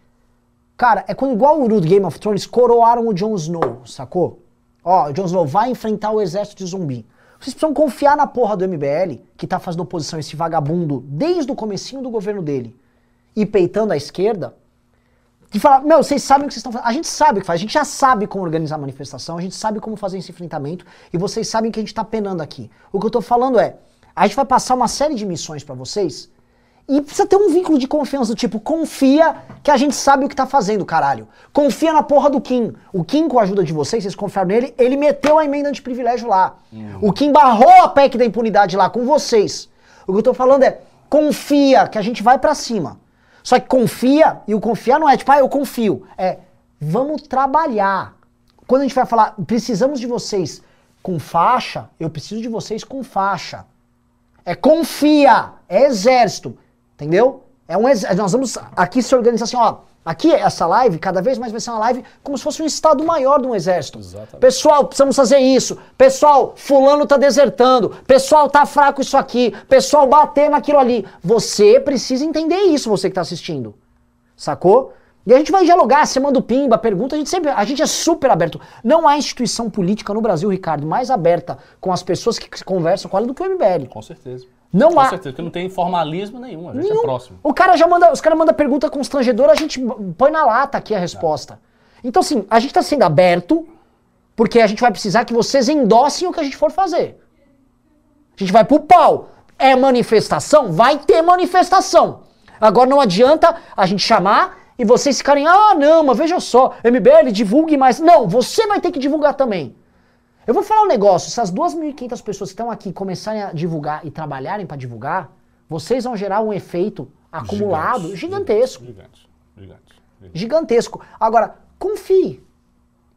Cara, é quando igual o do Game of Thrones coroaram o Jon Snow, sacou? Ó, o Jon Snow vai enfrentar o exército de zumbi. Vocês precisam confiar na porra do MBL, que tá fazendo oposição a esse vagabundo desde o comecinho do governo dele, e peitando a esquerda, de falar, meu, vocês sabem o que vocês estão fazendo. A gente sabe o que faz, a gente já sabe como organizar a manifestação, a gente sabe como fazer esse enfrentamento, e vocês sabem que a gente tá penando aqui. O que eu tô falando é, a gente vai passar uma série de missões pra vocês, e precisa ter um vínculo de confiança do tipo, confia que a gente sabe o que tá fazendo, caralho. Confia na porra do Kim. O Kim, com a ajuda de vocês, vocês confiaram nele, ele meteu a emenda de privilégio lá. O Kim barrou a PEC da impunidade lá com vocês. O que eu tô falando é, confia que a gente vai pra cima. Só que confia, e o confiar não é tipo, ah, eu confio. É, vamos trabalhar. Quando a gente vai falar, precisamos de vocês com faixa, eu preciso de vocês com faixa. É confia, é exército, entendeu? É um exército. Nós vamos aqui se organizar assim, ó. Aqui, essa live, cada vez mais vai ser uma live como se fosse um estado maior de um exército. Exatamente. Pessoal, precisamos fazer isso. Pessoal, fulano tá desertando. Pessoal, tá fraco isso aqui. Pessoal, bater naquilo ali. Você precisa entender isso, você que tá assistindo. Sacou? E a gente vai dialogar, você manda o pimba, pergunta, a gente sempre, a gente é super aberto. Não há instituição política no Brasil, Ricardo, mais aberta com as pessoas que conversam com ela do que o MBL. Com certeza. Não Com há. certeza, porque não tem formalismo nenhum, a gente Nenhum. é próximo. O cara já manda, os caras mandam pergunta constrangedora, a gente põe na lata aqui a resposta. Então, assim, a gente tá sendo aberto, porque a gente vai precisar que vocês endossem o que a gente for fazer. A gente vai pro pau. É manifestação? Vai ter manifestação. Agora não adianta a gente chamar e vocês ficarem, ah, não, mas veja só, MBL, divulgue mais. Não, você vai ter que divulgar também. Eu vou falar um negócio, se as 2.500 pessoas que estão aqui começarem a divulgar e trabalharem para divulgar, vocês vão gerar um efeito acumulado Gigante, gigantesco. Gigante, gigante. gigante. Gigantesco. Agora, confie.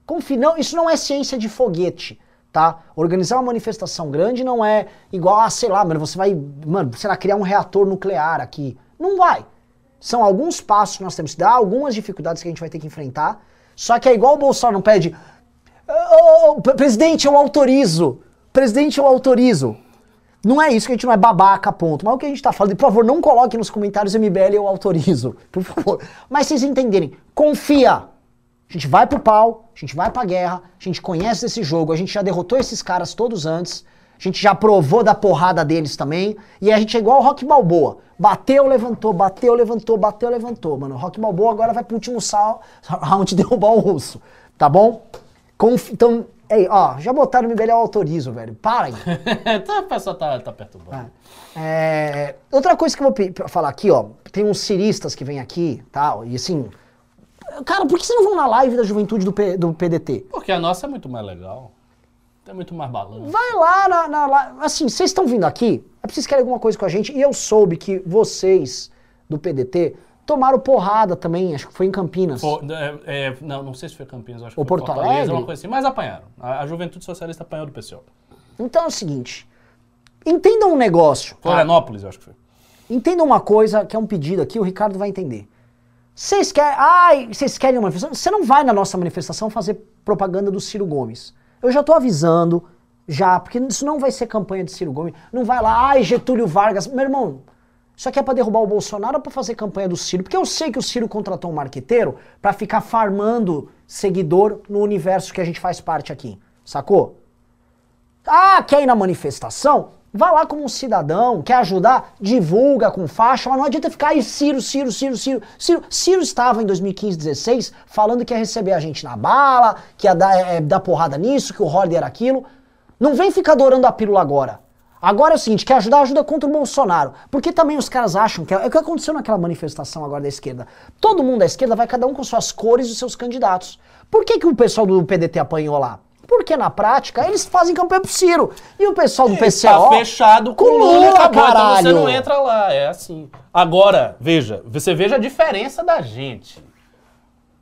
Confie. Não, isso não é ciência de foguete, tá? Organizar uma manifestação grande não é igual a, sei lá, mano, você vai, mano, sei lá, criar um reator nuclear aqui. Não vai. São alguns passos que nós temos que dar, algumas dificuldades que a gente vai ter que enfrentar. Só que é igual o Bolsonaro não pede. "Ô, ô, pre- presidente, eu autorizo. Presidente, eu autorizo. Não é isso que a gente não é babaca, ponto. Mas o que a gente tá falando, por favor, não coloque nos comentários MBL eu autorizo. Por favor. Mas vocês entenderem, confia. A gente vai pro pau, a gente vai pra guerra, a gente conhece esse jogo, a gente já derrotou esses caras todos antes, a gente já provou da porrada deles também, e a gente é igual o Rock Balboa. Bateu, levantou, bateu, levantou, bateu, levantou. Mano, o Rock Balboa agora vai pro último round derrubar o russo. Tá bom? Conf- então, ei, ó, já botaram o MBL eu autorizo, velho. Para aí. Tá, o pessoal tá, tá perturbando. É, outra coisa que eu vou falar aqui, ó. Tem uns ciristas que vêm aqui, tal, e assim. Cara, por que vocês não vão na live da juventude do, P- do PDT? Porque a nossa é muito mais legal. Tem muito mais balanço. Vai lá na. na- lá- assim, vocês estão vindo aqui, é porque vocês querem alguma coisa com a gente, e eu soube que vocês do PDT tomaram porrada também, acho que foi em Campinas. Pô, é, é, não, não sei se foi Campinas, acho que Ou foi Porto Fortaleza, Alegre? uma coisa assim. Mas apanharam. A, a Juventude Socialista apanhou do PCO. Então é o seguinte. Entendam um negócio. tá? Florianópolis, eu acho que foi. Entendam uma coisa que é um pedido aqui, o Ricardo vai entender. Vocês querem. Ai, vocês querem uma manifestação? Você não vai na nossa manifestação fazer propaganda do Ciro Gomes. Eu já tô avisando, já, porque isso não vai ser campanha de Ciro Gomes. Não vai lá, ai, Getúlio Vargas. Meu irmão, isso aqui é pra derrubar o Bolsonaro ou pra fazer campanha do Ciro? Porque eu sei que o Ciro contratou um marqueteiro pra ficar farmando seguidor no universo que a gente faz parte aqui. Sacou? Ah, quer ir na manifestação? Vá lá como um cidadão, quer ajudar? Divulga com faixa, mas não adianta ficar aí, Ciro, Ciro, Ciro, Ciro. Ciro, Ciro estava em 2015, 16, falando que ia receber a gente na bala, que ia dar, eh, dar porrada nisso, que o Horde era aquilo. Não vem ficar adorando a pílula agora. Agora é o seguinte, quer ajudar, ajuda contra o Bolsonaro. Porque também os caras acham que é, é o que aconteceu naquela manifestação agora da esquerda. Todo mundo da esquerda vai cada um com suas cores e seus candidatos. Por que, que o pessoal do PDT apanhou lá? Porque na prática eles fazem campanha pro Ciro. E o pessoal do PCO. Tá fechado com com o Lula, Lula, acabou, então caralho. você não entra lá, é assim. Agora, veja, você veja a diferença da gente.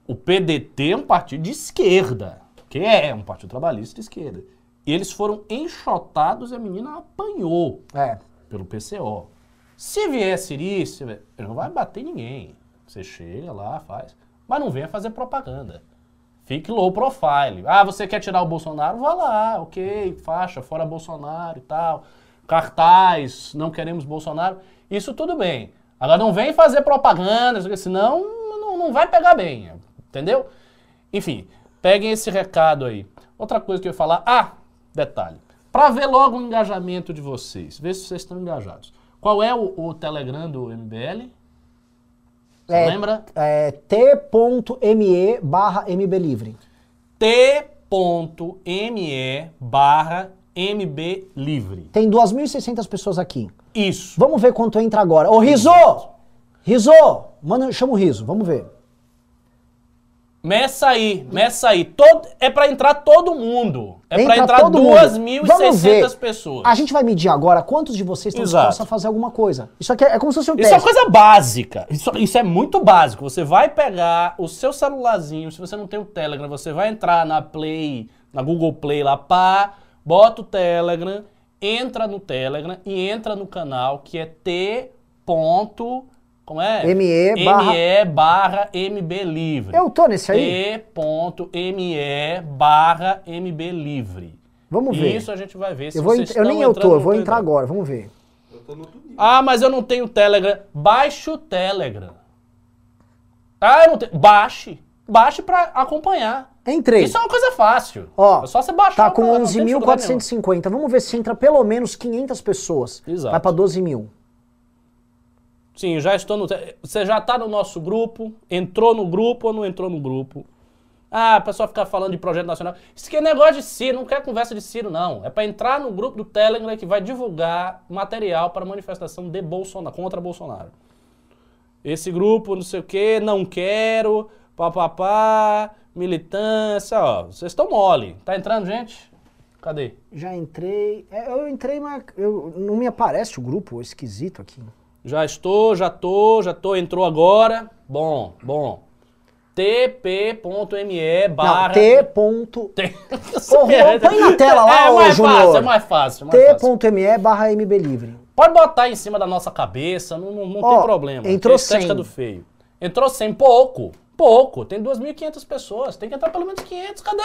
O PDT é um partido de esquerda, que é um partido trabalhista de esquerda. E eles foram enxotados e a menina apanhou É. pelo PCO. Se vier Cirício, ele não vai bater ninguém. Você chega lá, faz. Mas não venha fazer propaganda. Fique low profile. Ah, você quer tirar o Bolsonaro? Vá lá, ok, faixa, fora Bolsonaro e tal. Cartaz, não queremos Bolsonaro. Isso tudo bem. Agora não vem fazer propaganda, senão não, não vai pegar bem. Entendeu? Enfim, peguem esse recado aí. Outra coisa que eu ia falar. Ah, detalhe. Para ver logo o engajamento de vocês, ver se vocês estão engajados. Qual é o, o Telegram do MBL? Você É, lembra? É t.me barra mblivre. t.me barra mblivre. Tem 2.600 pessoas aqui. Isso. Vamos ver quanto entra agora. Ô, Riso! Riso! Manda, chama o Riso, vamos ver. Meça aí, meça aí. Todo, é pra entrar todo mundo. É pra Entra entrar todo mundo. Vamos ver. 2.600 pessoas. A gente vai medir agora quantos de vocês estão dispostos a fazer alguma coisa. Isso aqui é, é como se fosse um Isso é teste. uma coisa básica. Isso, isso é muito básico. Você vai pegar o seu celularzinho, se você não tem o Telegram, você vai entrar na Play, na Google Play lá, pá, bota o Telegram, entra no Telegram e entra no canal que é T. Como é? ME barra- ME barra MB Livre. Eu tô nesse aí? T.me barra MB Livre. Vamos ver. Isso a gente vai ver se eu, vou vocês eu nem eu tô, eu vou entrar agora, vamos ver. Eu tô no. Ah, mas eu não tenho Telegram. Baixe o Telegram. Ah, eu não tenho. Baixe. Baixe pra acompanhar. Entrei. Isso é uma coisa fácil. Ó, é só você baixar. Tá com o programa, não tem dificuldade nenhuma. 11.450. Vamos ver se entra pelo menos 500 pessoas. Exato. Vai pra 12 mil. Sim, já estou no. Você já tá no nosso grupo? Entrou no grupo ou não entrou no grupo? Ah, a pessoa ficar falando de projeto nacional. Isso aqui é negócio de Ciro, não quer conversa de Ciro, não. É pra entrar no grupo do Telegram que vai divulgar material para manifestação de Bolsonaro, contra Bolsonaro. Esse grupo, não sei o quê, não quero, papapá, militância, ó. Vocês estão mole. Tá entrando, gente? Cadê? Já entrei. É, eu entrei, mas eu, não me aparece o grupo esquisito aqui. Já estou, já tô, já tô, entrou agora. Bom, bom. tp.me barra... T. Ponto, Juan, põe na tela lá, é ô, mais fácil, é mais fácil, é mais fácil. T.me barra MB Livre. Pode botar em cima da nossa cabeça, não, não, não Ó, tem problema. entrou Tem estética 100. do feio. Entrou 100, pouco, pouco. Tem 2.500 pessoas, tem que entrar pelo menos 500, cadê?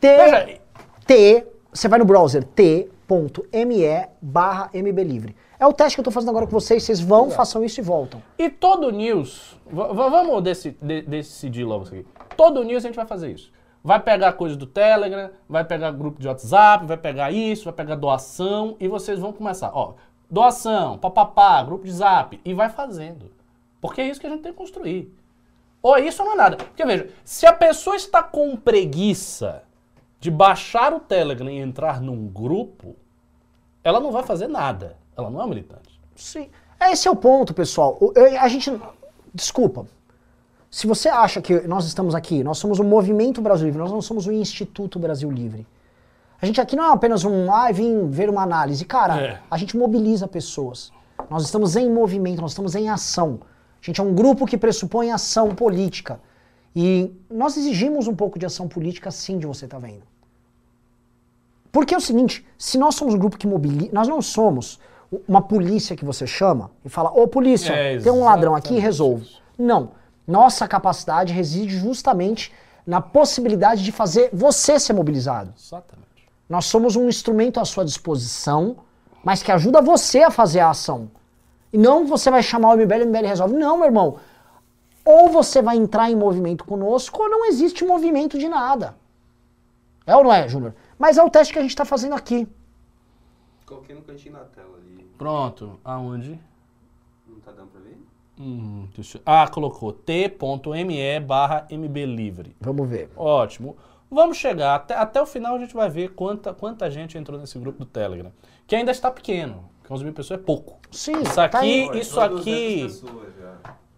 T. Veja, T. Você vai no browser T.me barra MB Livre. É o teste que eu tô fazendo agora com vocês. Vocês vão, façam isso e voltam. E todo news, vamos de- decidir logo isso aqui. Todo news a gente vai fazer isso. Vai pegar coisa do Telegram, vai pegar grupo de WhatsApp, vai pegar isso, vai pegar doação e vocês vão começar. Ó, doação, papapá, grupo de zap e vai fazendo. Porque é isso que a gente tem que construir. Ou isso ou não é nada. Porque veja, se a pessoa está com preguiça de baixar o Telegram e entrar num grupo, ela não vai fazer nada. Ela não é militante. Sim. Esse é o ponto, pessoal. Eu- a gente. Desculpa. Se você acha que nós estamos aqui, nós somos o Movimento Brasil Livre, nós não somos o Instituto Brasil Livre. A gente aqui não é apenas um, ah, vim ver uma análise. Cara, É. a gente mobiliza pessoas. Nós estamos em movimento, nós estamos em ação. A gente é um grupo que pressupõe ação política. E nós exigimos um pouco de ação política, sim, de você, tá vendo? Porque é o seguinte, se nós somos um grupo que mobiliza, nós não somos uma polícia que você chama e fala, ô polícia, É, tem um ladrão aqui e resolve. isso. Não. Nossa capacidade reside justamente na possibilidade de fazer você ser mobilizado. Exatamente. Nós somos um instrumento à sua disposição, mas que ajuda você a fazer a ação. E não você vai chamar o MBL e o MBL resolve. Não, meu irmão. Ou você vai entrar em movimento conosco, ou não existe movimento de nada. É ou não é, Júnior? Mas é o teste que a gente está fazendo aqui. Coloquei no cantinho da tela ali. Pronto. Aonde? Não tá dando pra ver? Hum, deixa eu- Ah, colocou t.me barra mblivre. Vamos ver. Ótimo. Vamos chegar, até, até o final a gente vai ver quanta, quanta gente entrou nesse grupo do Telegram. Que ainda está pequeno, que 11 mil pessoas é pouco. Sim, Isso tá aqui, aí. Ó, isso entrou 200 aqui...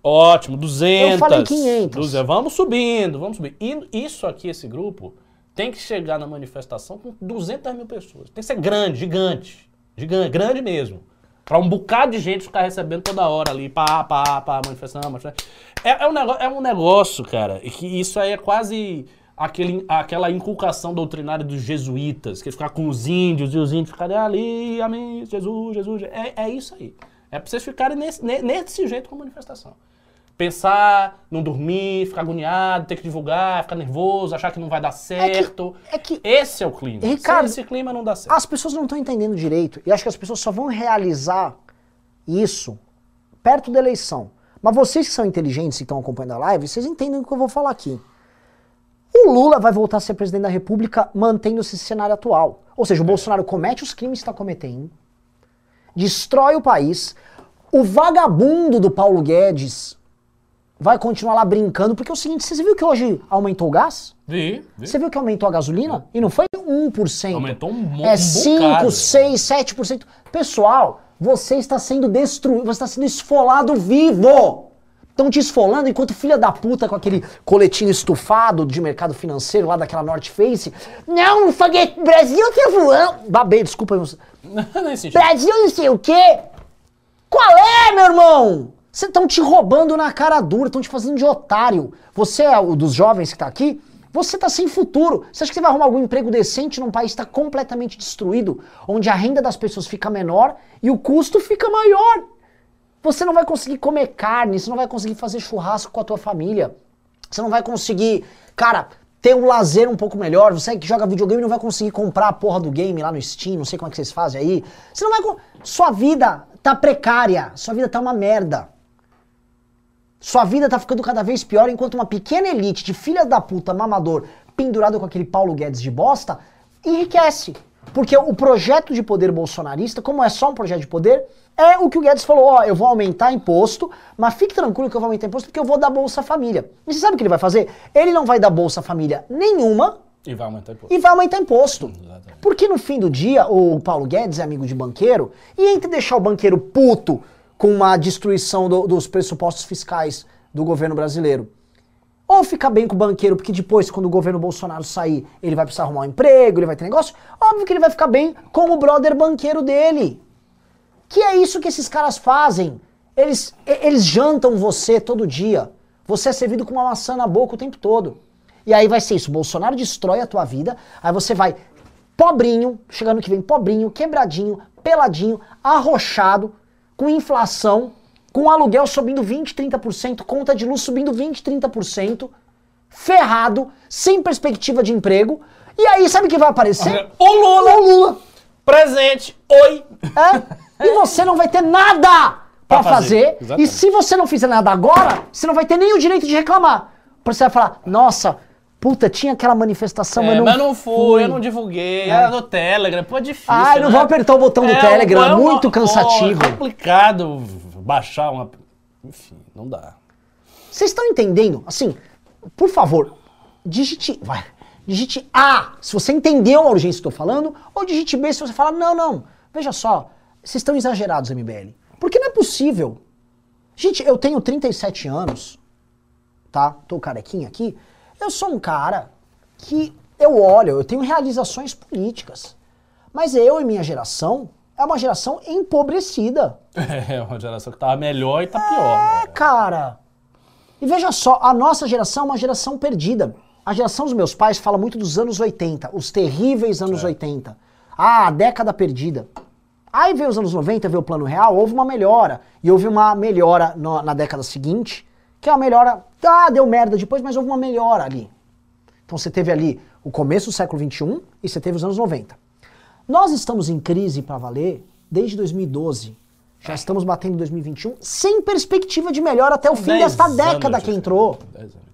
Ótimo, 200. Eu falei 500. 200. Vamos subindo, vamos subir. E isso aqui, esse grupo, tem que chegar na manifestação com 200 mil pessoas. Tem que ser grande, gigante. Gigante, grande mesmo. Pra um bocado de gente ficar recebendo toda hora ali, pá, pá, pá, manifestação, manifestação. É, é, um, negócio, é um negócio, cara, que isso aí é quase aquele, aquela inculcação doutrinária dos jesuítas, que ficar com os índios e os índios ficarem ali, amém, Jesus, Jesus. É, é isso aí. É pra vocês ficarem nesse, ne- nesse jeito com manifestação. Pensar, não dormir, ficar agoniado, ter que divulgar, ficar nervoso, achar que não vai dar certo. é que- Esse é o clima. Ricardo, Sem esse clima não dá certo. As pessoas não estão entendendo direito. E acho que as pessoas só vão realizar isso perto da eleição. Mas vocês que são inteligentes e estão acompanhando a live, vocês entendem o que eu vou falar aqui. O Lula vai voltar a ser presidente da República mantendo-se esse cenário atual. Ou seja, o Bolsonaro comete os crimes que está cometendo, destrói o país. O vagabundo do Paulo Guedes vai continuar lá brincando, porque é o seguinte, você viu que hoje aumentou o gás? Vi, vi. Você viu que aumentou a gasolina? E não foi 1%. Aumentou um monte. É 5, 6, 7%. Pessoal, você está sendo destruído, você está sendo esfolado vivo. Estão te esfolando enquanto filha da puta com aquele coletinho estufado de mercado financeiro lá daquela North Face. Não, foguete, Brasil tá voando. Babei, desculpa. Nesse sentido. Brasil não sei o quê. Qual é, meu irmão? Vocês estão te roubando na cara dura, estão te fazendo de otário. Você é o dos jovens que tá aqui, você tá sem futuro. Você acha que você vai arrumar algum emprego decente num país que está completamente destruído, onde a renda das pessoas fica menor e o custo fica maior? Você não vai conseguir comer carne, você não vai conseguir fazer churrasco com a tua família. Você não vai conseguir, cara, ter um lazer um pouco melhor. Você que joga videogame não vai conseguir comprar a porra do game lá no Steam, não sei como é que vocês fazem aí. Você não vai. Sua vida tá precária, sua vida tá uma merda. Sua vida tá ficando cada vez pior enquanto uma pequena elite de filhas da puta mamador pendurado com aquele Paulo Guedes de bosta enriquece. Porque o projeto de poder bolsonarista, como é só um projeto de poder, é o que o Guedes falou, ó, eu vou aumentar imposto, mas fique tranquilo que eu vou aumentar imposto porque eu vou dar Bolsa Família. E você sabe o que ele vai fazer? Ele não vai dar Bolsa Família nenhuma E vai aumentar imposto. e vai aumentar imposto. Exatamente. Porque no fim do dia, o Paulo Guedes é amigo de banqueiro, e entre deixar o banqueiro puto com uma destruição do- dos pressupostos fiscais do governo brasileiro, ou ficar bem com o banqueiro, porque depois, quando o governo Bolsonaro sair, ele vai precisar arrumar um emprego, ele vai ter negócio, óbvio que ele vai ficar bem com o brother banqueiro dele. Que é isso que esses caras fazem. Eles, eles jantam você todo dia. Você é servido com uma maçã na boca o tempo todo. E aí vai ser isso. Bolsonaro destrói a tua vida. Aí você vai pobrinho, chegando que vem pobrinho, quebradinho, peladinho, arrochado, com inflação, com aluguel subindo 20, 30%, conta de luz subindo 20, 30%, ferrado, sem perspectiva de emprego. E aí, sabe o que vai aparecer? O Lula, O Lula. presente, oi. É? E você não vai ter nada pra Pra fazer. fazer. E se você não fizer nada agora, você não vai ter nem o direito de reclamar. Porque você vai falar, nossa, puta, tinha aquela manifestação, É, mas não mas não fui, eu não divulguei, era no Telegram, pô, é difícil. Ai, não né? vou apertar o botão do Telegram, é uma- muito pô, cansativo. É complicado baixar uma. Enfim, não dá. Vocês estão entendendo? Assim, por favor, digite. Vai. Digite A se você entendeu a urgência que eu tô falando, ou digite B se você fala, não, não. Veja só, vocês estão exagerados, MBL. Porque não é possível. Gente, eu tenho 37 anos, tá? Tô carequinha aqui. Eu sou um cara que eu olho, eu tenho realizações políticas. Mas eu e minha geração é uma geração empobrecida. É uma geração que tava melhor e tá pior. É, cara. E veja só, a nossa geração é uma geração perdida. A geração dos meus pais fala muito dos anos 80, os terríveis anos 80. Ah, a década perdida. Aí veio os anos 90, veio o plano real, houve uma melhora. E houve uma melhora no- na década seguinte, que é uma melhora. Ah, deu merda depois, mas houve uma melhora ali. Então você teve ali o começo do século XXI e você teve os anos 90. Nós estamos em crise para valer desde 2012. Já estamos batendo em 2021 sem perspectiva de melhora até o fim desta década de que entrou. Dez anos.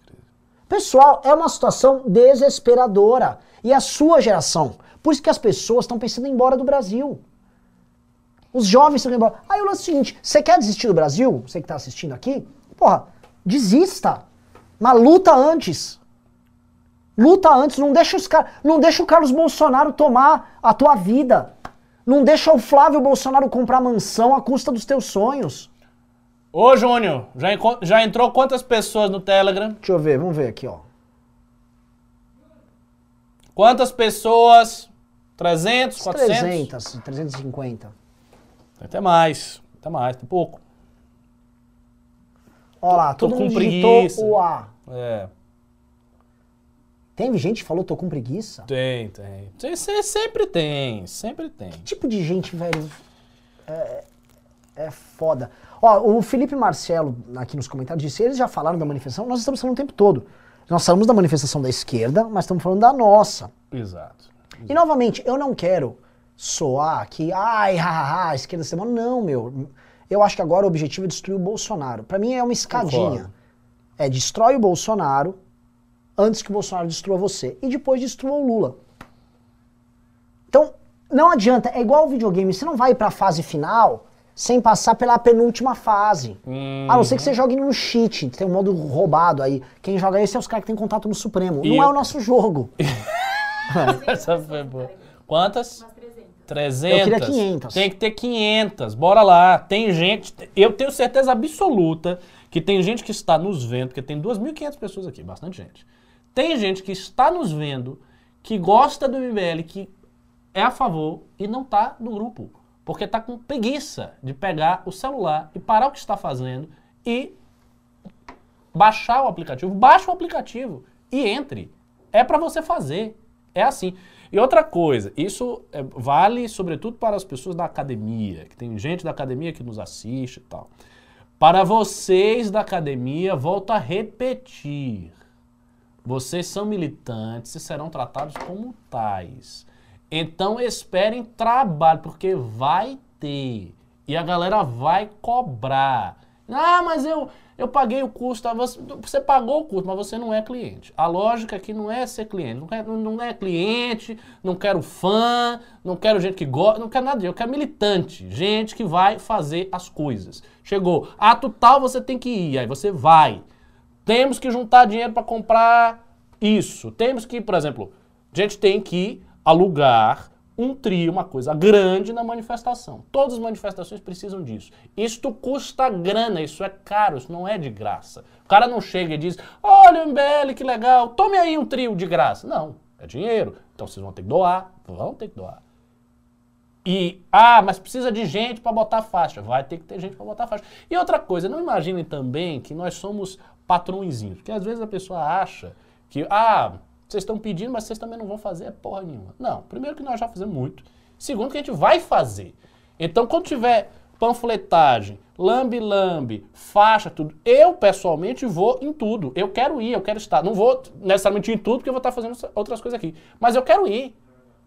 Pessoal, é uma situação desesperadora. E a sua geração. Por isso que as pessoas estão pensando em ir embora do Brasil. Os jovens estão indo embora. Aí o lance é o seguinte: você quer desistir do Brasil? Você que está assistindo aqui? Porra, desista. Mas luta antes. Luta antes, não deixa os car... não deixa o Carlos Bolsonaro tomar a tua vida. Não deixa o Flávio Bolsonaro comprar mansão à custa dos teus sonhos. Ô, Júnior, já, já entrou quantas pessoas no Telegram? Deixa eu ver, vamos ver aqui, ó. Quantas pessoas? 300, 400? 300, 350. Até mais. Até mais, tem pouco. Olha lá, Tô todo com mundo digitou preguiça. o A. É, Teve gente que falou tô com preguiça? tem, tem. Tem- se- Sempre tem, sempre tem. Que tipo de gente, velho? É, é foda. Ó, o Felipe Marcelo, aqui nos comentários, disse: eles já falaram da manifestação, nós estamos falando o tempo todo. Nós falamos da manifestação da esquerda, mas estamos falando da nossa. Exato. E novamente, eu não quero soar que, ai, hahaha, a esquerda se demora. Não, meu. Eu acho que agora o objetivo é destruir o Bolsonaro. Pra mim é uma escadinha. Concordo. É destrói o Bolsonaro antes que o Bolsonaro destrua você. E depois destrua o Lula. Então, não adianta. É igual o videogame. Você não vai pra fase final sem passar pela penúltima fase. Hum, A não ser que você jogue no cheat, tem um modo roubado aí. Quem joga esse é os caras que têm contato no Supremo. E não é eu- o nosso jogo. Essa foi boa. Quantas? Umas 300. 300. Eu queria 500. Tem que ter 500. Bora lá. Tem gente. Eu tenho certeza absoluta que tem gente que está nos vendo, porque tem 2.500 pessoas aqui, bastante gente. Tem gente que está nos vendo, que gosta do MBL, que é a favor e não está no grupo. Porque está com preguiça de pegar o celular e parar o que está fazendo e baixar o aplicativo. Baixa o aplicativo e entre. É para você fazer. É assim. E outra coisa, isso é, vale sobretudo para as pessoas da academia, que tem gente da academia que nos assiste e tal. Para vocês da academia, volto a repetir. Vocês são militantes e serão tratados como tais. Então esperem trabalho, porque vai ter. E a galera vai cobrar. Ah, mas eu, eu paguei o custo. Você, você pagou o custo, mas você não é cliente. A lógica aqui não é ser cliente. Não, não é cliente, não quero fã, não quero gente que gosta, não quero nada disso. Eu quero militante, gente que vai fazer as coisas. Chegou, ato tal você tem que ir, aí você vai. Temos que juntar dinheiro para comprar isso. Temos que, por exemplo, a gente tem que alugar um trio, uma coisa grande na manifestação. Todas as manifestações precisam disso. Isto custa grana, isso é caro, isso não é de graça. O cara não chega e diz: Olha, MBL, que legal, tome aí um trio de graça. Não, é dinheiro. Então vocês vão ter que doar, vão ter que doar. E, ah, mas precisa de gente para botar faixa. Vai ter que ter gente para botar faixa. E outra coisa, não imaginem também que nós somos patrõezinhos. Porque às vezes a pessoa acha que, ah, vocês estão pedindo, mas vocês também não vão fazer porra nenhuma. Não, primeiro que nós já fazemos muito. Segundo que a gente vai fazer. Então, quando tiver panfletagem, lambe-lambe, faixa, tudo, eu pessoalmente vou em tudo. Eu quero ir, eu quero estar. Não vou necessariamente ir em tudo, porque eu vou estar fazendo outras coisas aqui. Mas eu quero ir.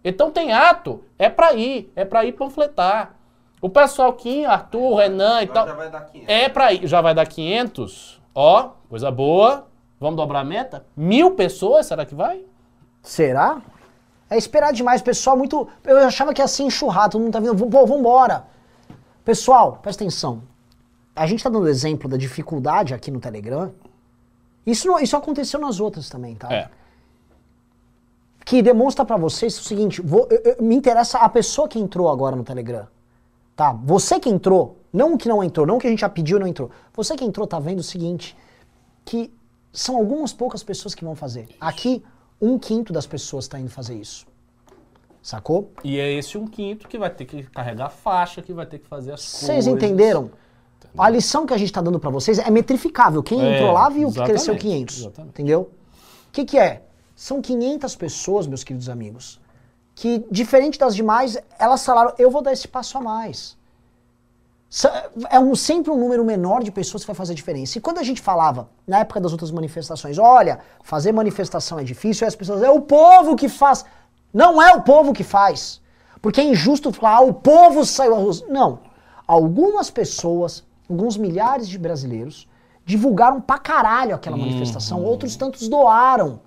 Então tem ato, é para ir, é para ir panfletar. O pessoal aqui, Arthur, Renan e Agora tal, já vai dar 500. é para ir, já vai dar 500, ó, coisa boa. Vamos dobrar a meta? Mil pessoas, será que vai? Será? É esperar demais, pessoal. Muito. Eu achava que ia ser enxurrado, todo mundo tá vindo. Pô, vambora. Pessoal, presta atenção. A gente tá dando exemplo da dificuldade aqui no Telegram. Isso, não- isso aconteceu nas outras também, tá? É. que demonstra pra vocês o seguinte: vou- eu- eu- me interessa a pessoa que entrou agora no Telegram. Tá? Você que entrou, não o que não entrou, não o que a gente já pediu e não entrou. Você que entrou tá vendo o seguinte: que são algumas poucas pessoas que vão fazer. Aqui, um quinto das pessoas tá indo fazer isso. Sacou? E é esse um quinto que vai ter que carregar a faixa, que vai ter que fazer as coisas. Vocês entenderam? A lição que a gente tá dando pra vocês é metrificável. Quem É, entrou lá viu que cresceu 500. exatamente. Entendeu? O que, que é? São 500 pessoas, meus queridos amigos, que, diferente das demais, elas falaram: eu vou dar esse passo a mais. É um, sempre um número menor de pessoas que vai fazer diferença. E quando a gente falava, na época das outras manifestações, olha, fazer manifestação é difícil, e as pessoas, é o povo que faz. Não é o povo que faz. Porque é injusto falar, ah, o povo saiu à rua. Não. Algumas pessoas, alguns milhares de brasileiros, divulgaram pra caralho aquela manifestação, outros tantos doaram.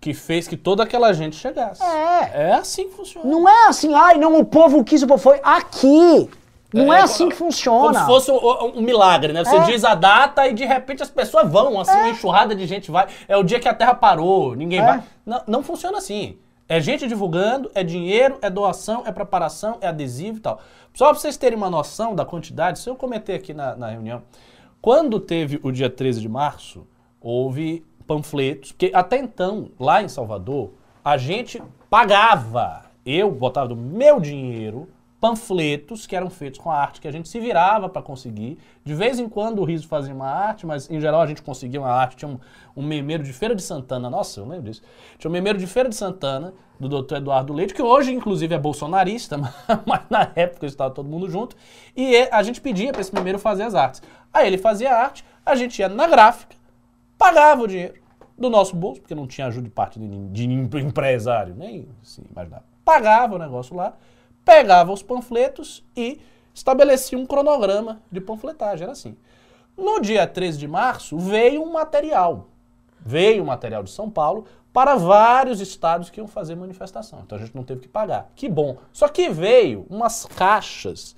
Que fez que toda aquela gente chegasse. É. É assim que funciona. Não é assim, ai, não, o povo quis, o povo foi aqui. Não é, É, assim que Como funciona. se fosse um, um milagre, né? Você É. diz a data e de repente as pessoas vão, assim, uma enxurrada de gente vai. É o dia que a Terra parou, ninguém É. vai. Não, não funciona assim. É gente divulgando, é dinheiro, é doação, é preparação, é adesivo e tal. Só pra vocês terem uma noção da quantidade, se eu comentei aqui na, na reunião, quando teve o dia 13 de março, houve panfletos, porque até então, lá em Salvador, a gente pagava, eu botava do meu dinheiro, panfletos que eram feitos com a arte que a gente se virava para conseguir. De vez em quando o Riso fazia uma arte, mas em geral a gente conseguia uma arte. Tinha um, um memeiro de Feira de Santana, nossa, eu lembro disso. Tinha um memeiro de Feira de Santana, do Dr. Eduardo Leite, que hoje inclusive é bolsonarista, mas na época estava todo mundo junto. E e- a gente pedia para esse memeiro fazer as artes. Aí ele fazia a arte, a gente ia na gráfica, pagava o dinheiro do nosso bolso, porque não tinha ajuda de parte de, de empresário, nem assim, imaginava. Pagava o negócio lá, pegava os panfletos e estabelecia um cronograma de panfletagem, era assim. No dia 13 de março veio um material, veio um material de São Paulo para vários estados que iam fazer manifestação. Então a gente não teve que pagar. Que bom. Só que veio umas caixas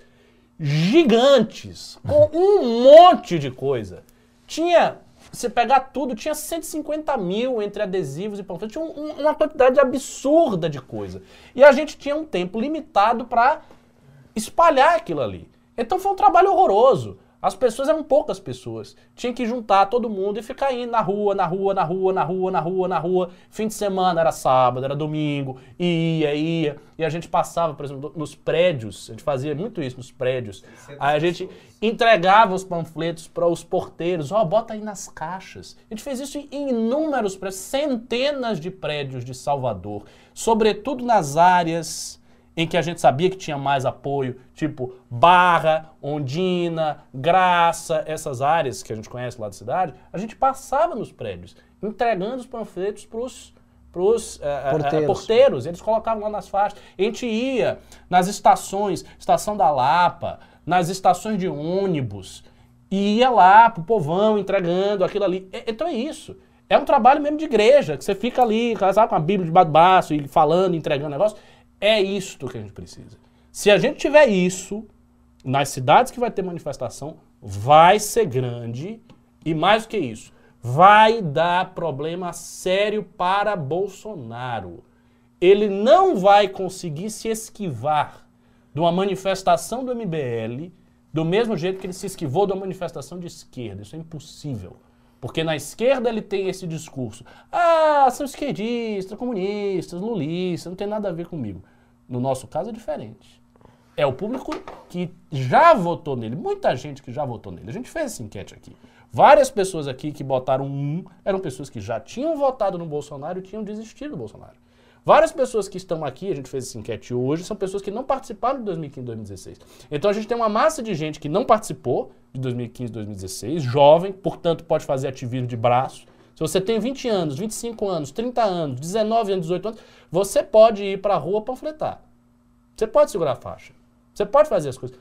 gigantes com um monte de coisa. Tinha você pegar tudo, tinha 150 mil entre adesivos e panfletos, tinha um- um- uma quantidade absurda de coisa. E a gente tinha um tempo limitado para espalhar aquilo ali. Então foi um trabalho horroroso. As pessoas eram poucas pessoas. Tinha que juntar todo mundo e ficar indo na rua, na rua, na rua, na rua, na rua, na rua. Fim de semana era sábado, era domingo, ia, ia. E a gente passava, por exemplo, nos prédios, a gente fazia muito isso nos prédios. Aí a gente entregava os panfletos para os porteiros, ó, bota aí nas caixas. A gente fez isso em inúmeros prédios, centenas de prédios de Salvador, sobretudo nas áreas em que a gente sabia que tinha mais apoio, tipo Barra, Ondina, Graça, essas áreas que a gente conhece lá da cidade, a gente passava nos prédios, entregando os panfletos para os Porteiros. porteiros, eles colocavam lá nas faixas. A gente ia nas estações, estação da Lapa, nas estações de ônibus, e ia lá pro povão entregando aquilo ali. E- Então é isso. É um trabalho mesmo de igreja, que você fica ali, sabe, com a Bíblia debaixo do braço e falando, entregando negócio. É isto que a gente precisa. Se a gente tiver isso, nas cidades que vai ter manifestação, vai ser grande e mais do que isso, vai dar problema sério para Bolsonaro. Ele não vai conseguir se esquivar de uma manifestação do MBL do mesmo jeito que ele se esquivou de uma manifestação de esquerda. Isso é impossível. Porque na esquerda ele tem esse discurso. Ah, são esquerdistas, comunistas, lulistas, não tem nada a ver comigo. No nosso caso é diferente. É o público que já votou nele, muita gente que já votou nele. A gente fez essa enquete aqui. Várias pessoas aqui que botaram um eram pessoas que já tinham votado no Bolsonaro e tinham desistido do Bolsonaro. Várias pessoas que estão aqui, a gente fez essa enquete hoje, são pessoas que não participaram de 2015 e 2016. Então a gente tem uma massa de gente que não participou de 2015 e 2016, jovem, portanto pode fazer ativismo de braço. Se você tem 20 anos, 25 anos, 30 anos, 19 anos, 18 anos, você pode ir para a rua panfletar. Você pode segurar a faixa. Você pode fazer as coisas.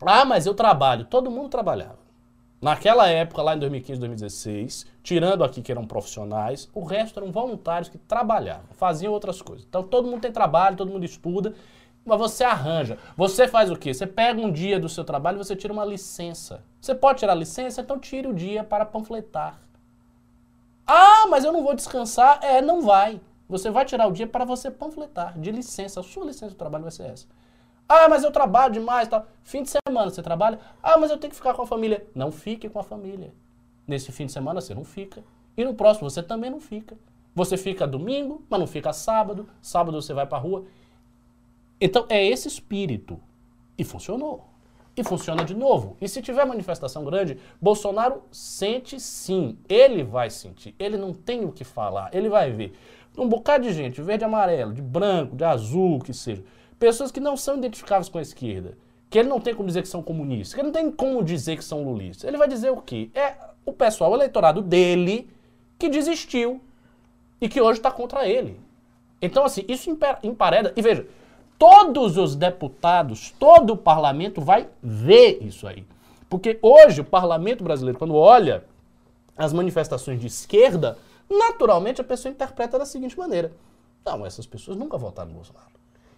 Ah, mas eu trabalho. Todo mundo trabalhava. Naquela época, lá em 2015, 2016, tirando aqui que eram profissionais, o resto eram voluntários que trabalhavam, faziam outras coisas. Então todo mundo tem trabalho, todo mundo estuda, mas você arranja. Você faz o quê? Você pega um dia do seu trabalho e você tira uma licença. Você pode tirar licença, então tire o dia para panfletar. Ah, mas eu não vou descansar. É, não vai. Você vai tirar o dia para você panfletar, de licença. A sua licença de trabalho vai ser essa. Ah, mas eu trabalho demais, tal. Fim de semana você trabalha? Ah, mas eu tenho que ficar com a família. Não fique com a família. Nesse fim de semana você não fica. E no próximo você também não fica. Você fica domingo, mas não fica sábado. Sábado você vai pra rua. Então é esse espírito. E funcionou. E funciona de novo. E se tiver manifestação grande, Bolsonaro sente sim. Ele vai sentir. Ele não tem o que falar. Ele vai ver. Um bocado de gente, verde amarelo, de branco, de azul, que seja. Pessoas que não são identificáveis com a esquerda. Que ele não tem como dizer que são comunistas. Que ele não tem como dizer que são lulistas. Ele vai dizer o quê? É o pessoal, o eleitorado dele, que desistiu e que hoje está contra ele. Então, assim, isso empareda. E veja, todos os deputados, todo o parlamento vai ver isso aí. Porque hoje o parlamento brasileiro, quando olha as manifestações de esquerda, naturalmente a pessoa interpreta da seguinte maneira: não, essas pessoas nunca votaram no Bolsonaro.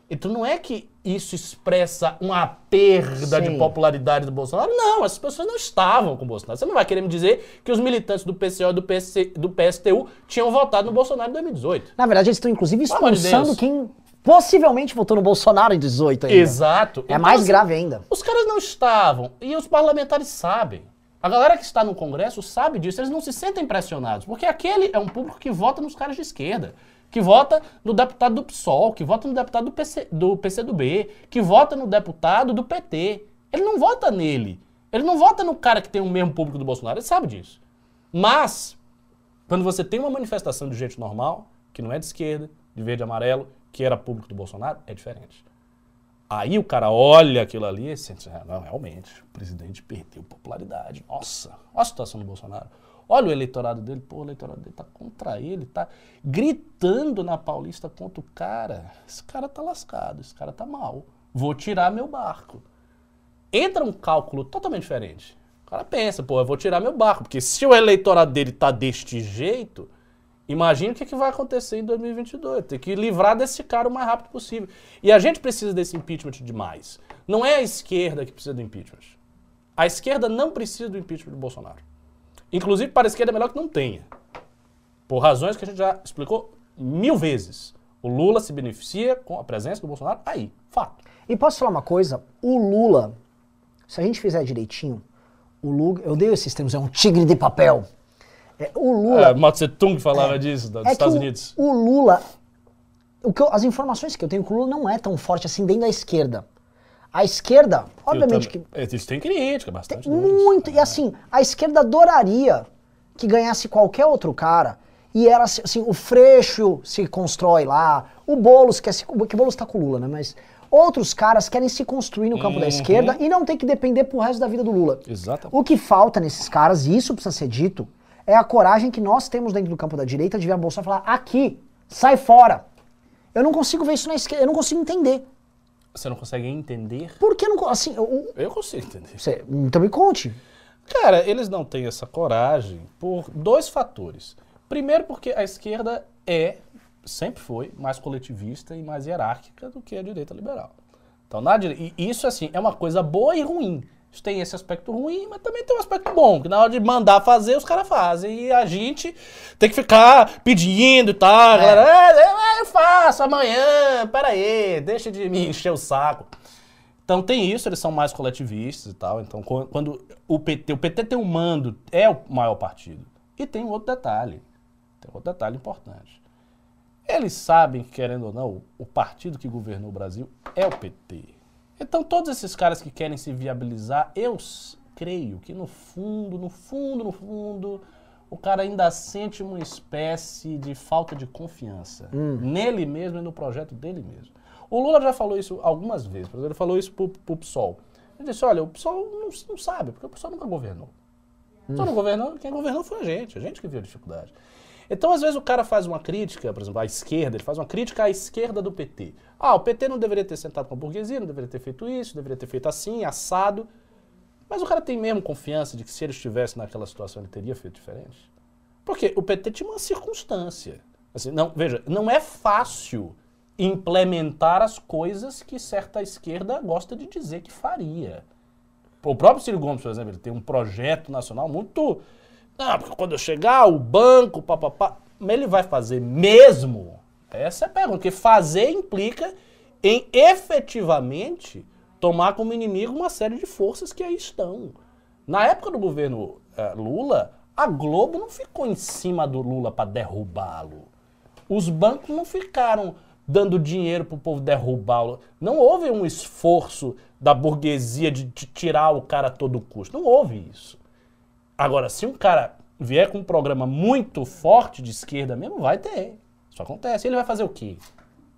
Então não é que isso expressa uma perda de Sim. popularidade do Bolsonaro. Não, essas pessoas não estavam com o Bolsonaro. Você não vai querer me dizer que os militantes do PCO e do, PC, do PSTU tinham votado no Bolsonaro em 2018. Na verdade, eles estão inclusive de expulsando Deus. quem possivelmente votou no Bolsonaro em 18 ainda. Exato. É Então, mais assim, grave ainda. Os caras não estavam. E os parlamentares sabem. A galera que está no Congresso sabe disso. Eles não se sentem pressionados. Porque aquele é um público que vota nos caras de esquerda. Que vota no deputado do PSOL, que vota no deputado do, PC, do PCdoB, que vota no deputado do PT. Ele não vota nele. Ele não vota no cara que tem o mesmo público do Bolsonaro. Ele sabe disso. Mas, quando você tem uma manifestação de gente normal, que não é de esquerda, de verde e amarelo, que era público do Bolsonaro, é diferente. Aí o cara olha aquilo ali e sente, "Ah, não, realmente, o presidente perdeu popularidade. Nossa, olha a situação do Bolsonaro. Olha o eleitorado dele, pô, o eleitorado dele tá contra ele, tá gritando na Paulista contra o cara. Esse cara tá lascado, esse cara tá mal. Vou tirar meu barco. Entra um cálculo totalmente diferente. O cara pensa, pô, eu vou tirar meu barco, porque se o eleitorado dele tá deste jeito, Imagina o que, que vai acontecer em 2022. Tem que livrar desse cara o mais rápido possível. E a gente precisa desse impeachment demais. Não é a esquerda que precisa do impeachment. A esquerda não precisa do impeachment do Bolsonaro. Inclusive, para a esquerda é melhor que não tenha. Por razões que a gente já explicou mil vezes. O Lula se beneficia com a presença do Bolsonaro aí. Fato. E posso falar uma coisa? O Lula, se a gente fizer direitinho, o Lula, eu dei esses termos, é um tigre de papel. É, o Lula. É, Mao Tse Tung falava disso, dos é Estados o- Unidos. O Lula, o que eu- as informações que eu tenho, que o Lula não é tão forte assim dentro da esquerda. A esquerda, obviamente que Eles têm crítica, bastante. Tem muito. E assim, a esquerda adoraria que ganhasse qualquer outro cara. E era assim, assim, o Freixo se constrói lá, o Boulos quer se. Que Boulos tá com o Lula, né? Mas outros caras querem se construir no campo da esquerda e não tem que depender pro resto da vida do Lula. Exatamente. O que falta nesses caras, e isso precisa ser dito, é a coragem que nós temos dentro do campo da direita de ver a Bolsonaro falar: aqui, sai fora. Eu não consigo ver isso na esquerda, eu não consigo entender. Você não consegue entender? Por que não. Assim, eu- Eu consigo entender. você- então me conte. Cara, eles não têm essa coragem por dois fatores. Primeiro, porque a esquerda é, sempre foi, mais coletivista e mais hierárquica do que a direita liberal. Então, na dire... e isso, assim, é uma coisa boa e ruim. Tem esse aspecto ruim, mas também tem um aspecto bom, que na hora de mandar fazer, os caras fazem. E a gente tem que ficar pedindo e tal. Galera, é, é, eu faço amanhã, peraí, deixa de me encher o saco. Então tem isso, eles são mais coletivistas e tal. Então qu- quando o PT, o PT tem um mando, é o maior partido. E tem um outro detalhe, tem outro detalhe importante. Eles sabem que, querendo ou não, o partido que governou o Brasil é o PT. Então todos esses caras que querem se viabilizar, eu creio que no fundo, no fundo, no fundo, o cara ainda sente uma espécie de falta de confiança nele mesmo e no projeto dele mesmo. O Lula já falou isso algumas vezes, ele falou isso pro, pro PSOL. Ele disse, olha, o PSOL não, não sabe, porque o PSOL nunca governou. O PSOL não governou, quem governou foi a gente, a gente que viu a dificuldade. Então, às vezes, o cara faz uma crítica, por exemplo, à esquerda, ele faz uma crítica à esquerda do PT. Ah, o PT não deveria ter sentado com a burguesia, não deveria ter feito isso, deveria ter feito assim, assado. Mas o cara tem mesmo confiança de que se ele estivesse naquela situação ele teria feito diferente? Porque o PT tinha uma circunstância. Assim, não, veja, não é fácil implementar as coisas que certa esquerda gosta de dizer que faria. O próprio Ciro Gomes, por exemplo, ele tem um projeto nacional muito. Não, porque quando eu chegar, o banco, papapá. Ele vai fazer mesmo? Essa é a pergunta. Porque fazer implica em efetivamente tomar como inimigo uma série de forças que aí estão. Na época do governo eh, Lula, a Globo não ficou em cima do Lula para derrubá-lo. Os bancos não ficaram dando dinheiro para o povo derrubá-lo. Não houve um esforço da burguesia de, de tirar o cara a todo custo. Não houve isso. Agora, se um cara vier com um programa muito forte de esquerda mesmo, vai ter. Isso acontece. Ele vai fazer o quê?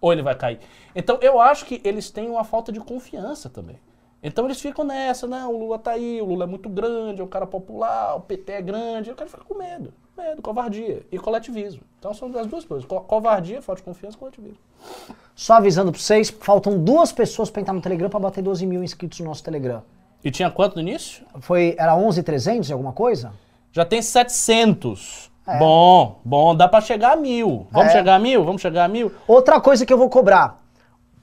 Ou ele vai cair? Então, eu acho que eles têm uma falta de confiança também. Então, eles ficam nessa, não, o Lula tá aí, o Lula é muito grande, é um cara popular, o PT é grande, o cara fica com medo. Medo, covardia e coletivismo. Então, são as duas coisas. Co- Covardia, falta de confiança coletivismo. Só avisando pra vocês, faltam duas pessoas pra entrar no Telegram pra bater 12 mil inscritos no nosso Telegram. E tinha quanto no início? Foi, era 11,300 e alguma coisa? Já tem 700. Bom, bom, dá pra chegar a mil. Vamos É. chegar a mil? Vamos chegar a mil? Outra coisa que eu vou cobrar,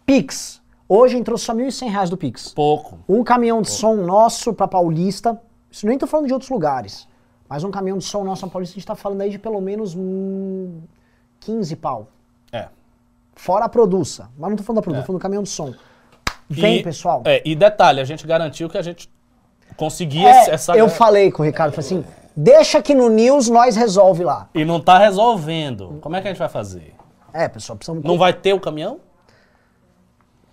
Pix. Hoje entrou só 1.100 reais do Pix. Pouco. Um caminhão de som nosso pra Paulista, isso nem tô falando de outros lugares, mas um caminhão de som nosso pra Paulista, a gente tá falando aí de pelo menos hum, 15 pau. É. Fora a produça. Mas não tô falando da produça, tô falando do caminhão de som. Vem, E- pessoal. É, e detalhe, a gente garantiu que a gente conseguia É, essa. eu falei com o Ricardo, falei assim, deixa que no News nós resolve lá. E não tá resolvendo. Como é que a gente vai fazer? É, pessoal, precisamos... Não vai ter o caminhão?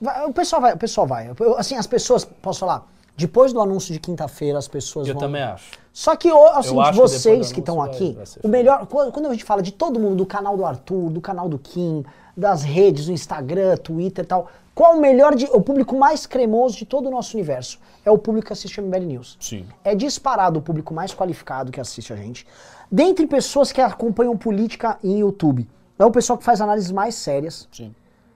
Vai- o pessoal vai, o pessoal vai. Eu- assim, as pessoas, posso falar, depois do anúncio de quinta-feira, as pessoas Eu vão... também acho. Só que, depois vocês que estão vai- aqui, vai o melhor, quando a gente fala de todo mundo, do canal do Arthur, do canal do Kim, das redes, do Instagram, Twitter e tal, qual o melhor, de, o público mais cremoso de todo o nosso universo? É o público que assiste a MBL News. Sim. É disparado o público mais qualificado que assiste a gente. Dentre pessoas que acompanham política em YouTube. É o pessoal que faz análises mais sérias. Sim.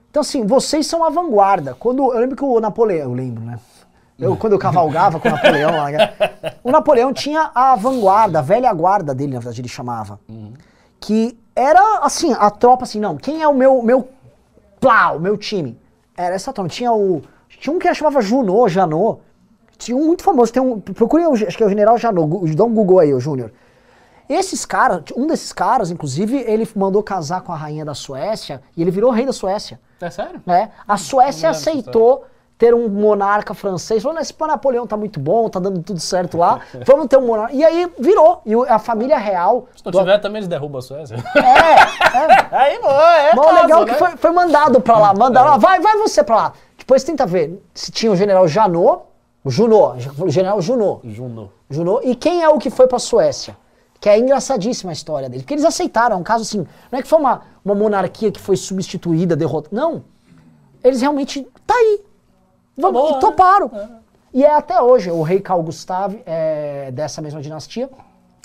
Então, assim, vocês são a vanguarda. Quando, eu lembro que o Napoleão, eu lembro, né? Eu, quando eu cavalgava com o Napoleão, lá, né? o Napoleão tinha a vanguarda, a velha guarda dele, na verdade, ele chamava. Que era, assim, a tropa, assim, não, quem é o meu, meu plá, o meu time? Era essa tropa. Tinha o. Tinha um que chamava Junot, Janot. Tinha um muito famoso, tem um. Procure, o- acho que é o General gu- dá um Google aí, ô Júnior. Esses caras, um desses caras, inclusive, ele mandou casar com a rainha da Suécia e ele virou rei da Suécia. É sério? né? A Suécia aceitou ter um monarca francês. Falou, "Não, esse Napoleão tá muito bom, tá dando tudo certo lá. Vamos ter um monarca. E aí virou. E o- a família real. Se não do- tiver, também eles derrubam a Suécia. É, é. Aí, pô, é Bom, caso, legal né? que foi, foi mandado pra lá. Mandaram, lá, vai, vai você pra lá. Depois tenta ver se tinha o general Janot, o Junot, o general Junot. Juno. Junot. E quem é o que foi pra Suécia? Que é engraçadíssima a história dele. Porque eles aceitaram, é um caso assim. Não é que foi uma, uma monarquia que foi substituída, derrotada. Não. Eles realmente. Tá aí. Vamos, bom, e né? toparam. E é até hoje. O rei Carl Gustav é dessa mesma dinastia.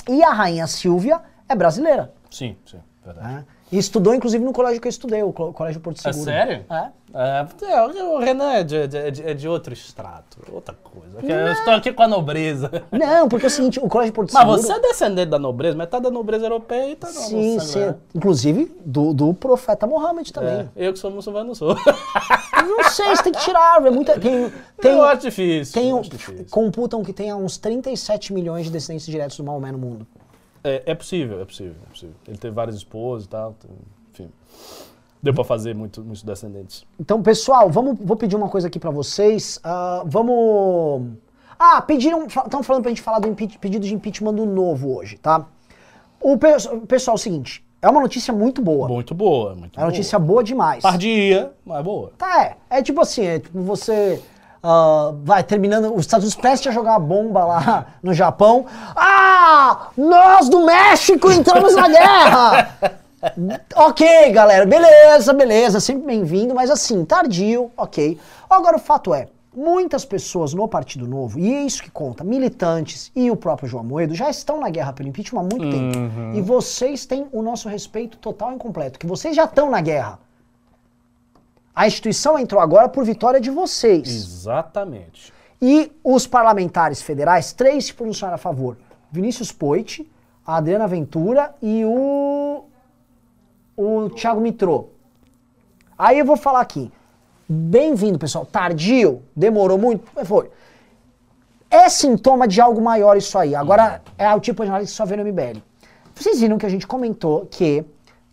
E a rainha Silvia é brasileira. Sim, sim, verdade. né? E estudou, inclusive, no colégio que eu estudei, o co- Colégio Porto É Seguro. sério? É. É, é, o Renan é de, de- de- é de outro extrato, outra coisa. Eu estou aqui com a nobreza. Não, porque é o seguinte, o Colégio Porto Mas Seguro... você é descendente da nobreza, metade da nobreza europeia e tá Sim, sim. né? Inclusive, do, do profeta Mohammed também. É, eu que sou muçulmano não sou. Não sei, você tem que tirar. É muita, tem, tem, eu acho difícil. tem eu um- acho difícil. computam que tenha uns 37 milhões de descendentes diretos do Maomé no mundo. É, é possível, é possível, é possível. Ele teve várias esposas e tal, enfim. Deu pra fazer muito, muitos descendentes. Então, pessoal, vamos, vou pedir uma coisa aqui pra vocês. Ah, vamos. Ah, pediram. Estão falando pra gente falar do pedido de impeachment do novo hoje, tá? O pe- pessoal, é o seguinte: é uma notícia muito boa. Muito boa, muito É uma notícia boa demais. Tardia, mas boa. Tá, é. É tipo assim, é tipo você. Ah, vai terminando. Os Estados Unidos prestes a jogar a bomba lá no Japão. Ah! Nós do México entramos na guerra! ok, galera, beleza, beleza, sempre bem-vindo, mas assim, tardio, ok. Agora o fato é, muitas pessoas no Partido Novo, e é isso que conta, militantes e o próprio João Moedo já estão na guerra pelo impeachment há muito tempo. E vocês têm o nosso respeito total e incompleto, que vocês já estão na guerra. A instituição entrou agora por vitória de vocês. Exatamente. E os parlamentares federais, três se pronunciaram a favor. Vinícius Poit, a Adriana Ventura e o, o Thiago Mitrô. Aí eu vou falar aqui. Bem-vindo, pessoal. Tardio, demorou muito, mas foi. É sintoma de algo maior isso aí. Agora é o tipo de análise que só vê no MBL. Vocês viram que a gente comentou que,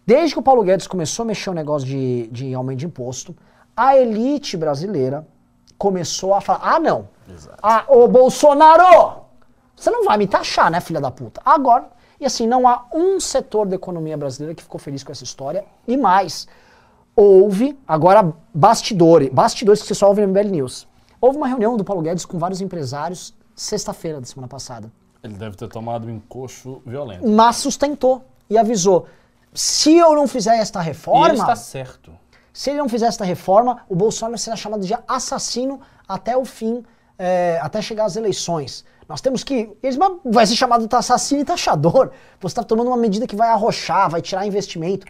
desde que o Paulo Guedes começou a mexer o negócio de, de aumento de imposto, a elite brasileira começou a falar: ah, não. Ah, ô Bolsonaro! Você não vai me taxar, né, filha da puta? Agora. E assim, não há um setor da economia brasileira que ficou feliz com essa história. E mais, houve, agora, bastidores, bastidores que você só ouve no MBL News. Houve uma reunião do Paulo Guedes com vários empresários sexta-feira da semana passada. Ele deve ter tomado um encoxo violento. Mas sustentou e avisou: se eu não fizer esta E reforma, ele está certo. se ele não fizer esta reforma, o Bolsonaro será chamado de assassino até o fim, é, até chegar às eleições. Nós temos que. Eles vai ser chamado de assassino e taxador. Você está tomando uma medida que vai arrochar, vai tirar investimento.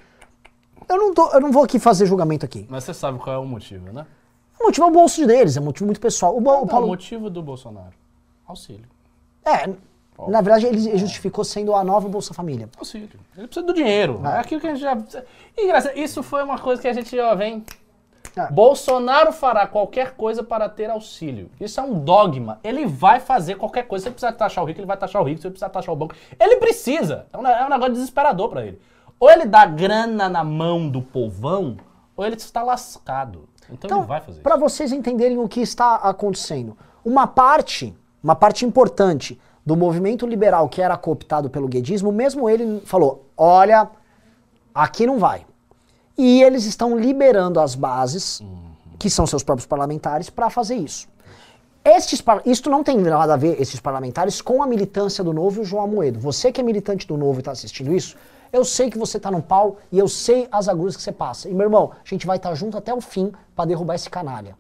Eu não, tô- eu não vou aqui fazer julgamento aqui. Mas você sabe qual é o motivo, né? O motivo é o bolso deles, é um motivo muito pessoal. O, o Não, Paulo. o motivo do Bolsonaro. Auxílio. É, na verdade, ele justificou sendo a nova Bolsa Família. Auxílio. Ele precisa do dinheiro. É aquilo que a gente já. E, isso foi uma coisa que a gente, ó, vem. Ah. Bolsonaro fará qualquer coisa para ter auxílio. Isso é um dogma. Ele vai fazer qualquer coisa. Se ele precisar taxar o rico, ele vai taxar o rico. Se ele precisar taxar o banco, ele precisa. É um, é um negócio desesperador para ele. Ou ele dá grana na mão do povão, ou ele está lascado. Então, ele vai fazer Para vocês entenderem o que está acontecendo, uma parte, uma parte importante do movimento liberal que era cooptado pelo guedismo, mesmo ele falou: olha, aqui não vai. E eles estão liberando as bases, que são seus próprios parlamentares, para fazer isso. Estes, isto não tem nada a ver, esses parlamentares, com a militância do Novo e o João Amoedo. Você que é militante do Novo e está assistindo isso, eu sei que você está no pau e eu sei as agruras que você passa. E, meu irmão, a gente vai estar junto até o fim para derrubar esse canalha.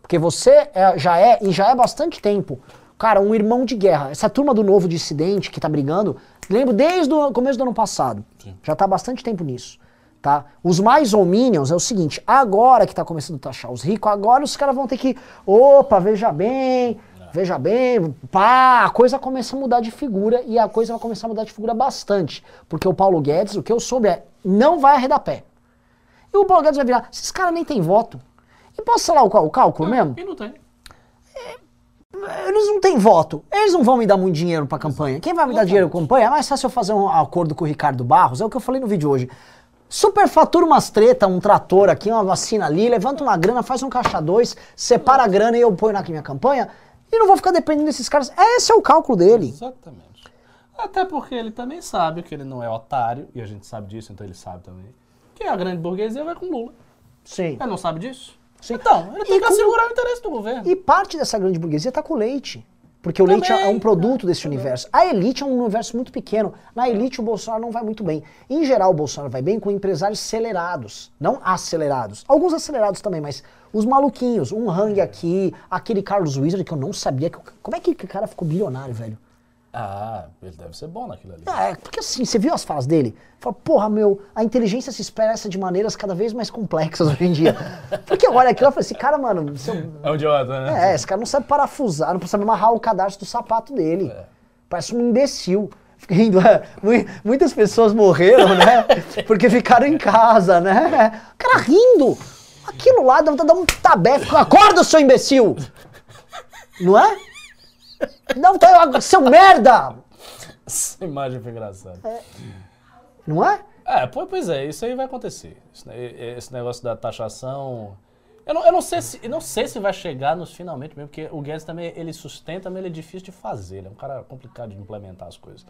Porque você é- já é, e já é bastante tempo, cara, um irmão de guerra. Essa turma do Novo Dissidente que tá brigando, lembro desde o começo do ano passado. Já tá bastante tempo nisso. Tá? Os mais ou minions é o seguinte, agora que tá começando a taxar os ricos, agora os caras vão ter que, opa, veja bem, veja bem, pá, a coisa começa a mudar de figura e a coisa vai começar a mudar de figura bastante. Porque o Paulo Guedes, o que eu soube é, não vai arredar pé. E o Paulo Guedes vai virar, esses caras nem têm voto. E posso falar o, o cálculo mesmo? E não tem. Eles não têm voto. Eles não vão me dar muito dinheiro pra campanha. Quem vai me dar dinheiro pra campanha? É mais fácil eu fazer um acordo com o Ricardo Barros. É o que eu falei no vídeo hoje. Superfatura umas treta, um trator aqui, uma vacina ali, levanta uma grana, faz um caixa dois, separa a grana e eu ponho na minha campanha. E não vou ficar dependendo desses caras. Esse é o cálculo dele. Exatamente. Até porque ele também sabe que ele não é otário, e a gente sabe disso, então ele sabe também, que a grande burguesia vai com Lula. Sim. Ele não sabe disso? Sim. Então, ele tem E que com- assegurar o interesse do governo. E parte dessa grande burguesia tá com o leite. Porque o Também, leite é um produto né? desse universo. A elite é um universo muito pequeno. Na elite o Bolsonaro não vai muito bem. Em geral, o Bolsonaro vai bem com empresários acelerados, não acelerados. Alguns acelerados também, mas os maluquinhos. Um Hang aqui, aquele Carlos Wizard que eu não sabia. Que, como é que o cara ficou bilionário, velho? Ah, ele deve ser bom naquilo ali. É, porque assim, você viu as falas dele? Fala, porra, meu, a inteligência se expressa de maneiras cada vez mais complexas hoje em dia. Porque olha aquilo e fala, esse cara, mano, seu, É um idiota, né? é, esse cara não sabe parafusar, não sabe amarrar o cadarço do sapato dele. Parece um imbecil. Rindo, é, mui- Muitas pessoas morreram, né? Porque ficaram em casa, né? O cara rindo. Aquilo lá dá vontade de dar um tabé. Acorda, seu imbecil! Não é? Não, tá, seu merda! Essa imagem foi engraçada. Não é? É, pois é, isso aí vai acontecer. Esse, ne- esse negócio da taxação. Eu não, eu não sei se, não sei se vai chegar nos finalmente mesmo, porque o Guedes também ele sustenta, mas ele é difícil de fazer. Ele é um cara complicado de implementar as coisas.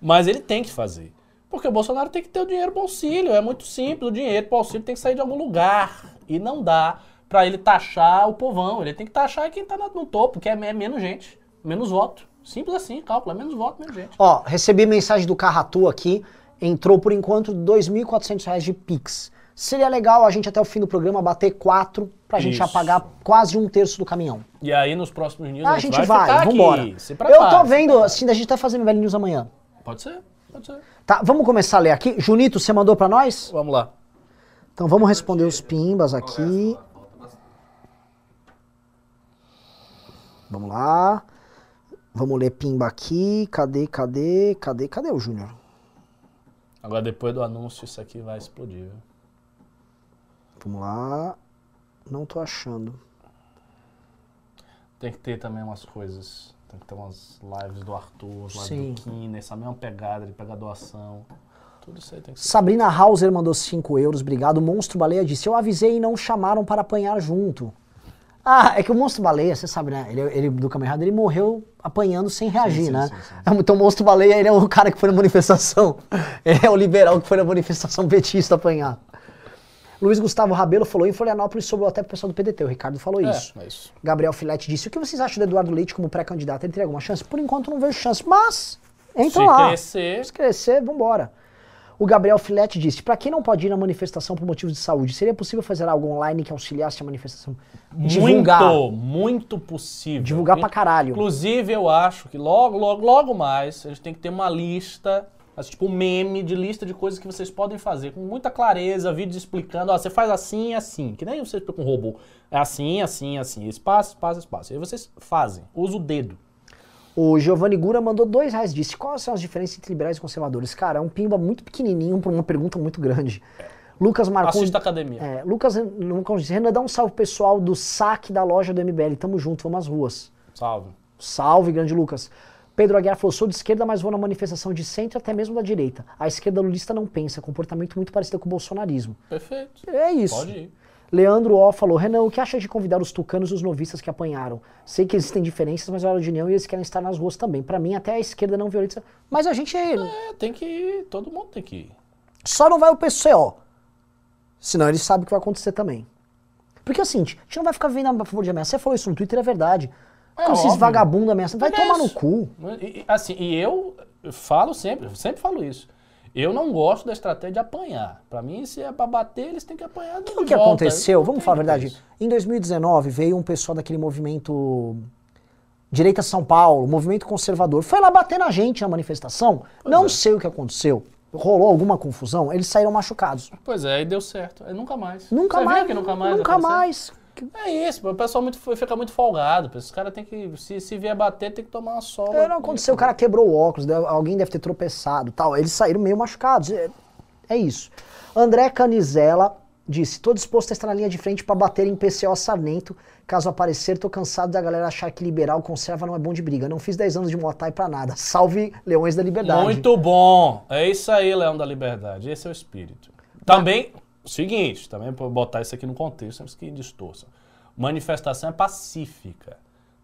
Mas ele tem que fazer. Porque o Bolsonaro tem que ter o dinheiro para auxílio. É muito simples. O dinheiro para auxílio tem que sair de algum lugar. E não dá para ele taxar o povão. Ele tem que taxar quem tá no, no topo, que é, é menos gente, menos voto. Simples assim, cálculo. É menos voto, menos gente. Ó, recebi mensagem do Carratu aqui. Entrou por enquanto 2.400 reais de Pix. Seria legal a gente até o fim do programa bater quatro pra gente já Isso. pagar quase um terço do caminhão. E aí nos próximos news a gente vai, ficar vambora. aqui. Eu tô vendo, assim, da gente até fazer MVL News amanhã. Pode ser, pode ser. Tá, vamos começar a ler aqui. Junito, você mandou pra nós? Vamos lá. Então vamos responder os pimbas aqui. Vamos lá. Vamos ler pimba aqui. Cadê, cadê, cadê, cadê o Júnior? Agora depois do anúncio isso aqui vai explodir. viu? Vamos lá. Não tô achando. Tem que ter também umas coisas. Tem que ter umas lives do Arthur, lives Sim. do Kine, essa mesma pegada de pegar doação. Tudo isso aí tem que ser. Sabrina Hauser mandou 5 euros, obrigado. Monstro Baleia disse: Eu avisei e não chamaram para apanhar junto. Ah, é que o Monstro Baleia, você sabe, né? Ele, ele do Caminho Errado, ele morreu apanhando sem reagir, sim, né? sim, sim. Então o Monstro Baleia, ele é o cara que foi na manifestação. Ele é o liberal que foi na manifestação petista apanhar. Luiz Gustavo Rabelo falou em Florianópolis, sobrou até pro pessoal do PDT. O Ricardo falou isso. É, é isso. Gabriel Filete disse: O que vocês acham do Eduardo Leite como pré-candidato? Ele teria alguma chance? Por enquanto não vejo chance, mas entra Se lá. crescer, Se crescer, vambora. O Gabriel Filete disse: Pra quem não pode ir na manifestação por motivos de saúde, seria possível fazer algo online que auxiliasse a manifestação? Divulgar. muito, muito possível. Divulgar pra caralho. Inclusive, eu acho que logo, logo, logo mais, a gente tem que ter uma lista, assim, tipo um meme de lista de coisas que vocês podem fazer com muita clareza, vídeos explicando, ó, você faz assim e assim, que nem você com um robô. É assim, assim, assim, espaço, espaço, espaço. E aí vocês fazem, usa o dedo. O Giovanni Gura mandou dois reais. Disse: Quais são as diferenças entre liberais e conservadores? Cara, é um pimba muito pequenininho pra uma pergunta muito grande. Lucas Marcon. Assista a academia. É, Lucas Marcon Renan, dá um salve pessoal do saque da loja do MBL. Tamo junto, vamos às ruas. Salve. Salve, grande Lucas. Pedro Aguiar falou: sou de esquerda, mas vou na manifestação de centro até mesmo da direita. A esquerda lulista não pensa, comportamento muito parecido com o bolsonarismo. Perfeito. É isso. Pode ir. Leandro O falou: Renan, o que acha de convidar os tucanos e os novistas que apanharam? Sei que existem diferenças, mas é hora de união e eles querem estar nas ruas também. Pra mim, até a esquerda não violenta. Mas a gente É, tem que ir, todo mundo tem que ir. só não vai o PCO. Senão eles sabem o que vai acontecer também. Porque assim, a gente não vai ficar vendo a favor de ameaça. Você falou isso no Twitter, é verdade. É Como esses vagabundos ameaçando. Vai é tomar no isso. cu. E, assim, e eu falo sempre, sempre falo isso. Eu não gosto da estratégia de apanhar. Pra mim, se é pra bater, eles têm que apanhar de O que volta. aconteceu? Não Vamos falar a verdade. isso. Em 2019 veio um pessoal daquele movimento Direita São Paulo, movimento conservador, foi lá bater na gente na manifestação. não é. sei o que aconteceu. Rolou alguma confusão, eles saíram machucados. Pois é, aí deu certo. Aí nunca mais. Nunca Você mais. que nunca mais. Nunca aconteceu? mais. É isso, o pessoal muito, fica muito folgado. Os caras tem que, se, se vier bater, tem que tomar uma sola. É, não aconteceu, o cara quebrou o óculos, alguém deve ter tropeçado tal. Eles saíram meio machucados. É, é isso. André Canizela disse: tô disposto a estar na linha de frente pra bater em PCO Sarnento. Caso aparecer, tô cansado da galera achar que liberal conserva não é bom de briga. Não fiz 10 anos de Muay pra nada. Salve Leões da Liberdade. Muito bom. É isso aí, Leão da Liberdade. Esse é o espírito. Também, seguinte, também para botar isso aqui no contexto, antes que distorça. Manifestação é pacífica.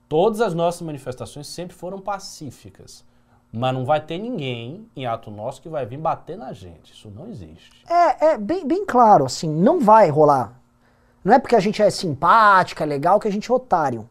Todas as nossas manifestações sempre foram pacíficas. Mas não vai ter ninguém em ato nosso que vai vir bater na gente. Isso não existe. É, é bem, bem claro, assim, não vai rolar. Não é porque a gente é simpática, é legal, que a gente é otário.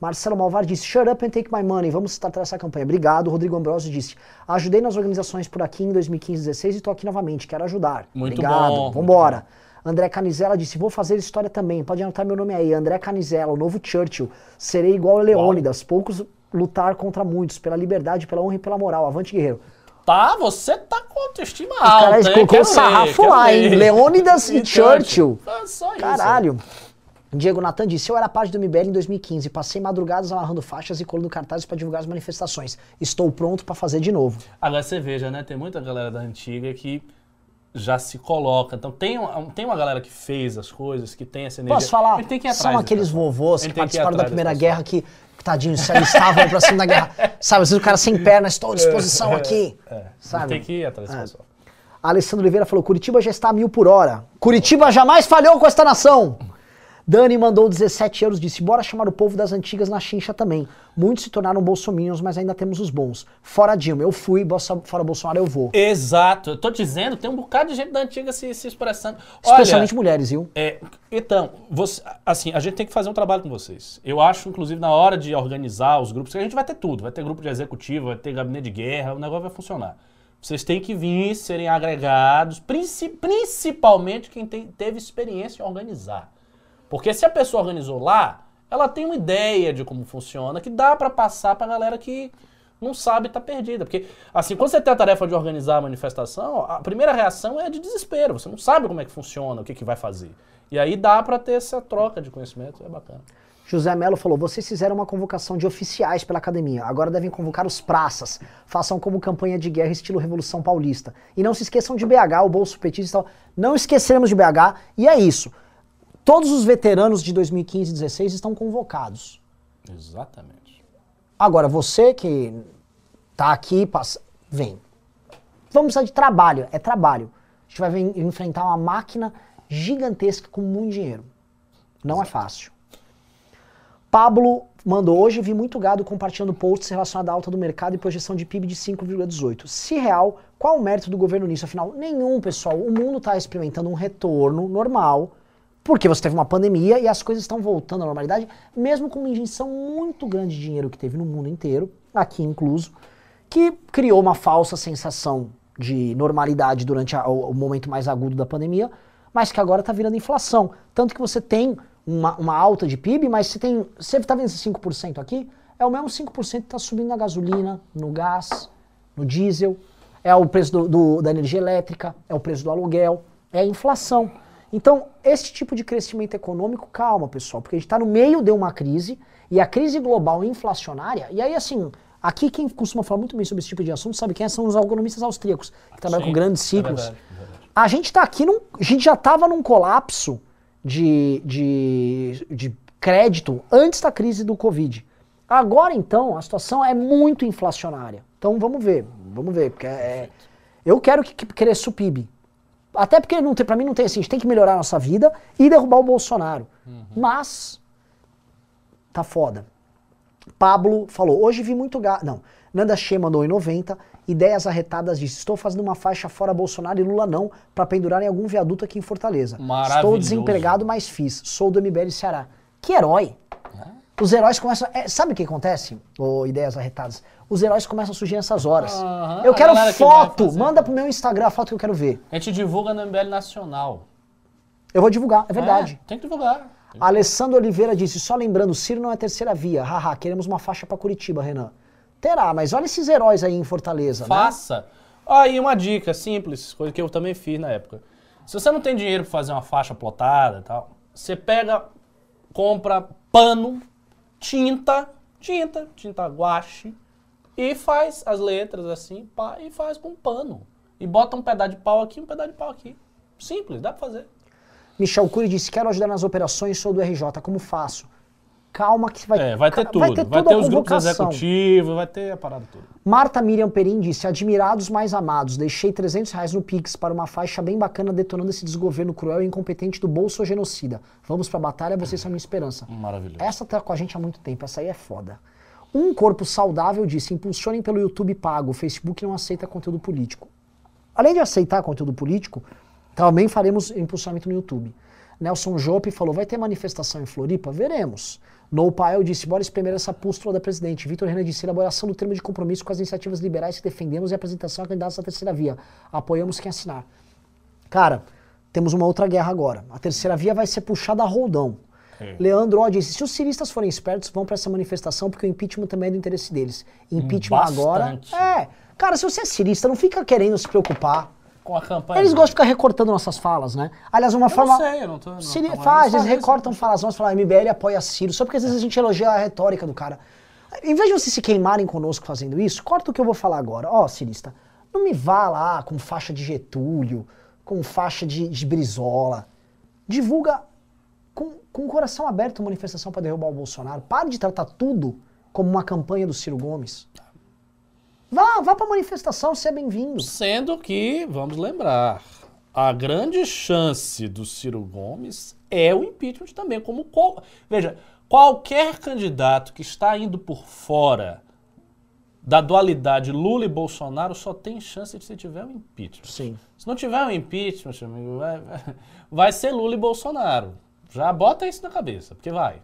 Marcelo Malvar disse, shut up and take my money, vamos tratar essa campanha. Obrigado. Rodrigo Ambrosio disse, ajudei nas organizações por aqui em 2015 2016 e estou aqui novamente, quero ajudar. Muito Obrigado, bom. vambora. André Canizela disse, vou fazer história também, pode anotar meu nome aí, André Canizela, o novo Churchill. Serei igual a Leônidas, poucos lutar contra muitos, pela liberdade, pela honra e pela moral. Avante, guerreiro. Tá, você tá com autoestima alta, caras hein? colocou o sarrafo lá, hein? Leônidas e Churchill. É só isso. Caralho. Diego Natan disse: Eu era parte do MBL em 2015. Passei madrugadas amarrando faixas e colando cartazes para divulgar as manifestações. Estou pronto para fazer de novo. Agora você veja, né? Tem muita galera da antiga que já se coloca. Então tem, uma- tem uma galera que fez as coisas, que tem essa energia. Posso falar? Ele tem que ir São atrás aqueles desse pessoal. vovôs que participaram da Primeira Guerra que, tadinho, se alistavam pra cima da guerra. Sabe, às vezes o cara sem perna, estou à disposição aqui. É, Sabe? Tem que ir atrás desse É. pessoal. Alessandro Oliveira falou: Curitiba já está a mil por hora. Curitiba jamais falhou com esta nação. Dani mandou 17 euros, disse: Bora chamar o povo das antigas na chincha também. Muitos se tornaram bolsominions, mas ainda temos os bons. Fora Dilma, eu fui, fora Bolsonaro eu vou. Exato. Eu tô dizendo, tem um bocado de gente da antiga se, se expressando. Especialmente Olha, mulheres, viu? É, então, você- assim, a gente tem que fazer um trabalho com vocês. Eu acho, inclusive, na hora de organizar os grupos, que a gente vai ter tudo. Vai ter grupo de executivo, vai ter gabinete de guerra, o negócio vai funcionar. Vocês têm que vir, serem agregados, princi- principalmente quem tem- teve experiência em organizar. Porque se a pessoa organizou lá, ela tem uma ideia de como funciona, que dá pra passar pra galera que não sabe tá perdida. Porque, assim, quando você tem a tarefa de organizar a manifestação, a primeira reação é de desespero. Você não sabe como é que funciona, o que, que vai fazer. E aí dá pra ter essa troca de conhecimento, é bacana. José Melo falou: vocês fizeram uma convocação de oficiais pela academia. Agora devem convocar os praças. Façam como campanha de guerra estilo Revolução Paulista. E não se esqueçam de BH, o bolso petista e tal. Não esqueceremos de BH. E é isso. Todos os veteranos de 2015 e 2016 estão convocados. Exatamente. Agora, você que tá aqui, passa, vem. Vamos precisar de trabalho, é trabalho. A gente vai enfrentar uma máquina gigantesca com muito dinheiro. Não é fácil. Pablo mandou hoje, vi muito gado compartilhando posts relacionados à alta do mercado e projeção de PIB de 5,18. Se real, qual o mérito do governo nisso? Afinal, nenhum, pessoal. O mundo está experimentando um retorno normal, porque você teve uma pandemia e as coisas estão voltando à normalidade, mesmo com uma injeção muito grande de dinheiro que teve no mundo inteiro, aqui incluso, que criou uma falsa sensação de normalidade durante a- o, o momento mais agudo da pandemia, mas que agora está virando inflação. Tanto que você tem uma, uma alta de PIB, mas você tem. Você está vendo esse 5% aqui? É o mesmo 5% que está subindo na gasolina, no gás, no diesel, é o preço do- do- da energia elétrica, é o preço do aluguel, é a inflação. Então, esse tipo de crescimento econômico, calma, pessoal, porque a gente está no meio de uma crise, e a crise global inflacionária, e aí assim, aqui quem costuma falar muito bem sobre esse tipo de assunto, sabe quem é? São os economistas austríacos, que trabalham Sim, com grandes é ciclos. verdade, é verdade. A gente está aqui, num, a gente já estava num colapso de, de, de crédito antes da crise do Covid. Agora, então, a situação é muito inflacionária. Então, vamos ver, vamos ver. Porque é- eu quero que, que cresça o PIB. Até porque não tem, pra mim não tem assim, a gente tem que melhorar a nossa vida e derrubar o Bolsonaro. Mas, tá foda. Pablo falou, hoje vi muito gato. Não, Nanda Che mandou em 90. Ideias arretadas disse, estou fazendo uma faixa fora Bolsonaro e Lula não, pra pendurar em algum viaduto aqui em Fortaleza. Estou desempregado, mas fiz. Sou do MBL Ceará. Que herói! Os heróis começam. é, sabe o que acontece? Ô, ideias arretadas. Os heróis começam a surgir nessas horas. Aham, eu quero que foto! fazer. Manda pro meu Instagram a foto que eu quero ver. A gente divulga no MBL Nacional. Eu vou divulgar, é verdade. É, tem que divulgar. Alessandro Oliveira disse, só lembrando, Ciro não é terceira via. Haha, queremos uma faixa pra Curitiba, Renan. Terá, mas olha esses heróis aí em Fortaleza, né? Faça. Aí uma dica simples, coisa que eu também fiz na época. Se você não tem dinheiro para fazer uma faixa plotada e tal, você pega, compra pano, tinta, tinta, tinta guache e faz as letras assim, pá, e faz com pano. E bota um pedaço de pau aqui, um pedaço de pau aqui. Simples, dá pra fazer. Michel Cury disse: Quero ajudar nas operações, sou do RJ, como faço? Calma que vai, É, vai ter tudo. Vai ter, tudo a os grupos executivos, vai ter a parada toda. Marta Miriam Perim disse: Admirados mais amados, deixei 300 reais no Pix para uma faixa bem bacana detonando esse desgoverno cruel e incompetente do bolso genocida. Vamos pra batalha, vocês são minha esperança. Maravilhoso. Essa tá com a gente há muito tempo, essa aí é foda. Um corpo saudável disse: impulsionem pelo YouTube pago, o Facebook não aceita conteúdo político. Além de aceitar conteúdo político, também faremos impulsionamento no YouTube. Nelson Jope falou: vai ter manifestação em Floripa? Veremos. No Pael disse: bora espremer essa pústula da presidente. Vitor Renan disse: elaboração do termo de compromisso com as iniciativas liberais que defendemos e apresentação a candidatos da terceira via. Apoiamos quem assinar. Cara, temos uma outra guerra agora. A terceira via vai ser puxada a roldão. É. Leandro Ó disse: se os ciristas forem espertos, vão para essa manifestação porque o impeachment também é do interesse deles. Impeachment agora. Bastante. É. Cara, se você é cirista, não fica querendo se preocupar. Com a campanha. Eles gostam de ficar recortando nossas falas, né? Aliás, uma Eu forma. não sei, eu não tô. Não, Siri- não, faz, eles faz isso. recortam falas nossas, falam, MBL apoia Ciro, só porque às vezes a gente elogia a retórica do cara. Em vez de vocês se queimarem conosco fazendo isso, corta o que eu vou falar agora. Ó, cirista, não me vá lá com faixa de Getúlio, com faixa de, de Brizola. Divulga com, com o coração aberto a manifestação para derrubar o Bolsonaro. Pare de tratar tudo como uma campanha do Ciro Gomes. Vá, vá pra manifestação, seja bem-vindo. Sendo que, vamos lembrar, a grande chance do Ciro Gomes é o impeachment também. Como qual- veja, qualquer candidato que está indo por fora da dualidade Lula e Bolsonaro só tem chance de se tiver um impeachment. Sim. Se não tiver um impeachment, meu amigo, vai, vai ser Lula e Bolsonaro. Já bota isso na cabeça, porque vai.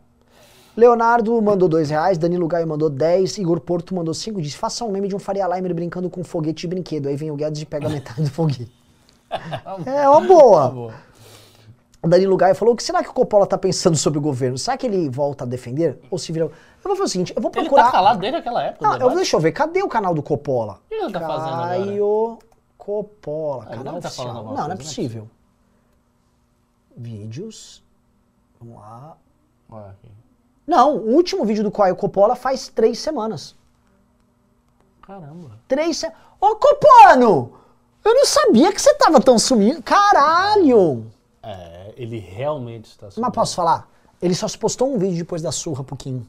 Leonardo mandou dois reais, Danilo Gaio mandou 10, Igor Porto mandou 5, disse, faça um meme de um Faria Limer brincando com foguete de brinquedo. Aí vem o Guedes e pega metade do foguete. É uma boa. bom. O Danilo Gaio falou, o que será que o Coppola tá pensando sobre o governo? Será que ele volta a defender? Ou se vira... Eu vou fazer o seguinte, eu vou Ele procurar... tá calado desde aquela época. Não, do eu, deixa eu ver, cadê o canal do Coppola? O que ele tá fazendo agora? Caio Coppola, Agora canal ele tá falando Não, não é né? possível. Vídeos... Vamos lá... Olha aqui. Não, o último vídeo do Caio Coppola faz três semanas. Caramba. Três se... Ô, Copano! Eu não sabia que você tava tão sumido. Caralho! É, ele realmente está Mas posso falar? Ele só se postou um vídeo depois da surra pro Kim.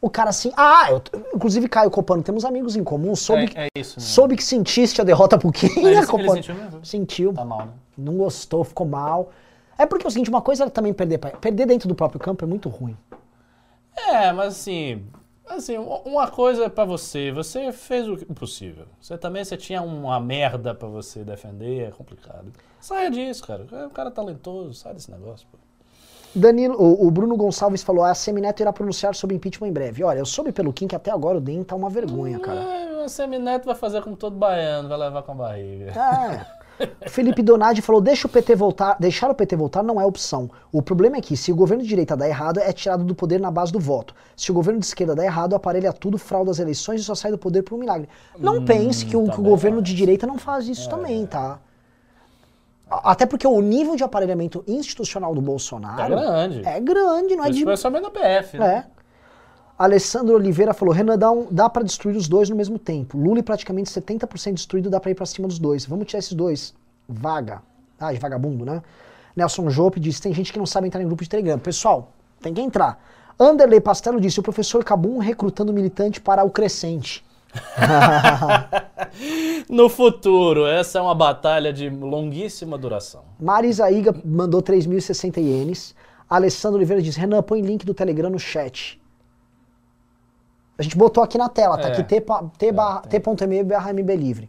O cara assim... Ah, eu, inclusive Caio Copano, temos amigos em comum. Soube, É- que, é isso mesmo. soube que sentiste a derrota pro Kim, Ele- né, Copano? sentiu mesmo? Sentiu. Tá mal, né? Não gostou, ficou mal. É porque é o seguinte, uma coisa é também perder... Perder dentro do próprio campo é muito ruim. É, mas assim, assim, uma coisa é pra você, você fez o possível. Você também você tinha uma merda pra você defender, é complicado. Saia disso, cara. O cara é talentoso, sai desse negócio, pô. Danilo, o, o Bruno Gonçalves falou: a Semineto irá pronunciar sobre impeachment em breve. Olha, eu soube pelo Kim que até agora o DEM tá uma vergonha, cara. É, o Semineto vai fazer como todo baiano, vai levar com a barriga. É. Felipe Donadi falou: deixa o PT voltar, deixar o PT voltar não é opção. O problema é que, se o governo de direita dá errado, é tirado do poder na base do voto. Se o governo de esquerda dá errado, aparelha tudo, frauda as eleições e só sai do poder por um milagre. Não pense que o, tá que o governo de direita não faz isso também, tá? Até porque o nível de aparelhamento institucional do Bolsonaro É grande. é grande, não é de Principalmente na PF, né? é. Alessandro Oliveira falou: Renan, dá, um, dá para destruir os dois no mesmo tempo. Lula praticamente 70% destruído, dá pra ir pra cima dos dois. Vamos tirar esses dois. Vaga. Ah, de vagabundo, né? Nelson Jope disse: tem gente que não sabe entrar em grupo de Telegram. Pessoal, tem que entrar. Anderley Pastelo disse: o professor Cabum recrutando militante para o crescente. No futuro, essa é uma batalha de longuíssima duração. Marisa Iga mandou 3.060 ienes. Alessandro Oliveira disse: Renan, põe link do Telegram no chat. A gente botou aqui na tela, tá É. aqui t pa- t barra- t.me MB Livre.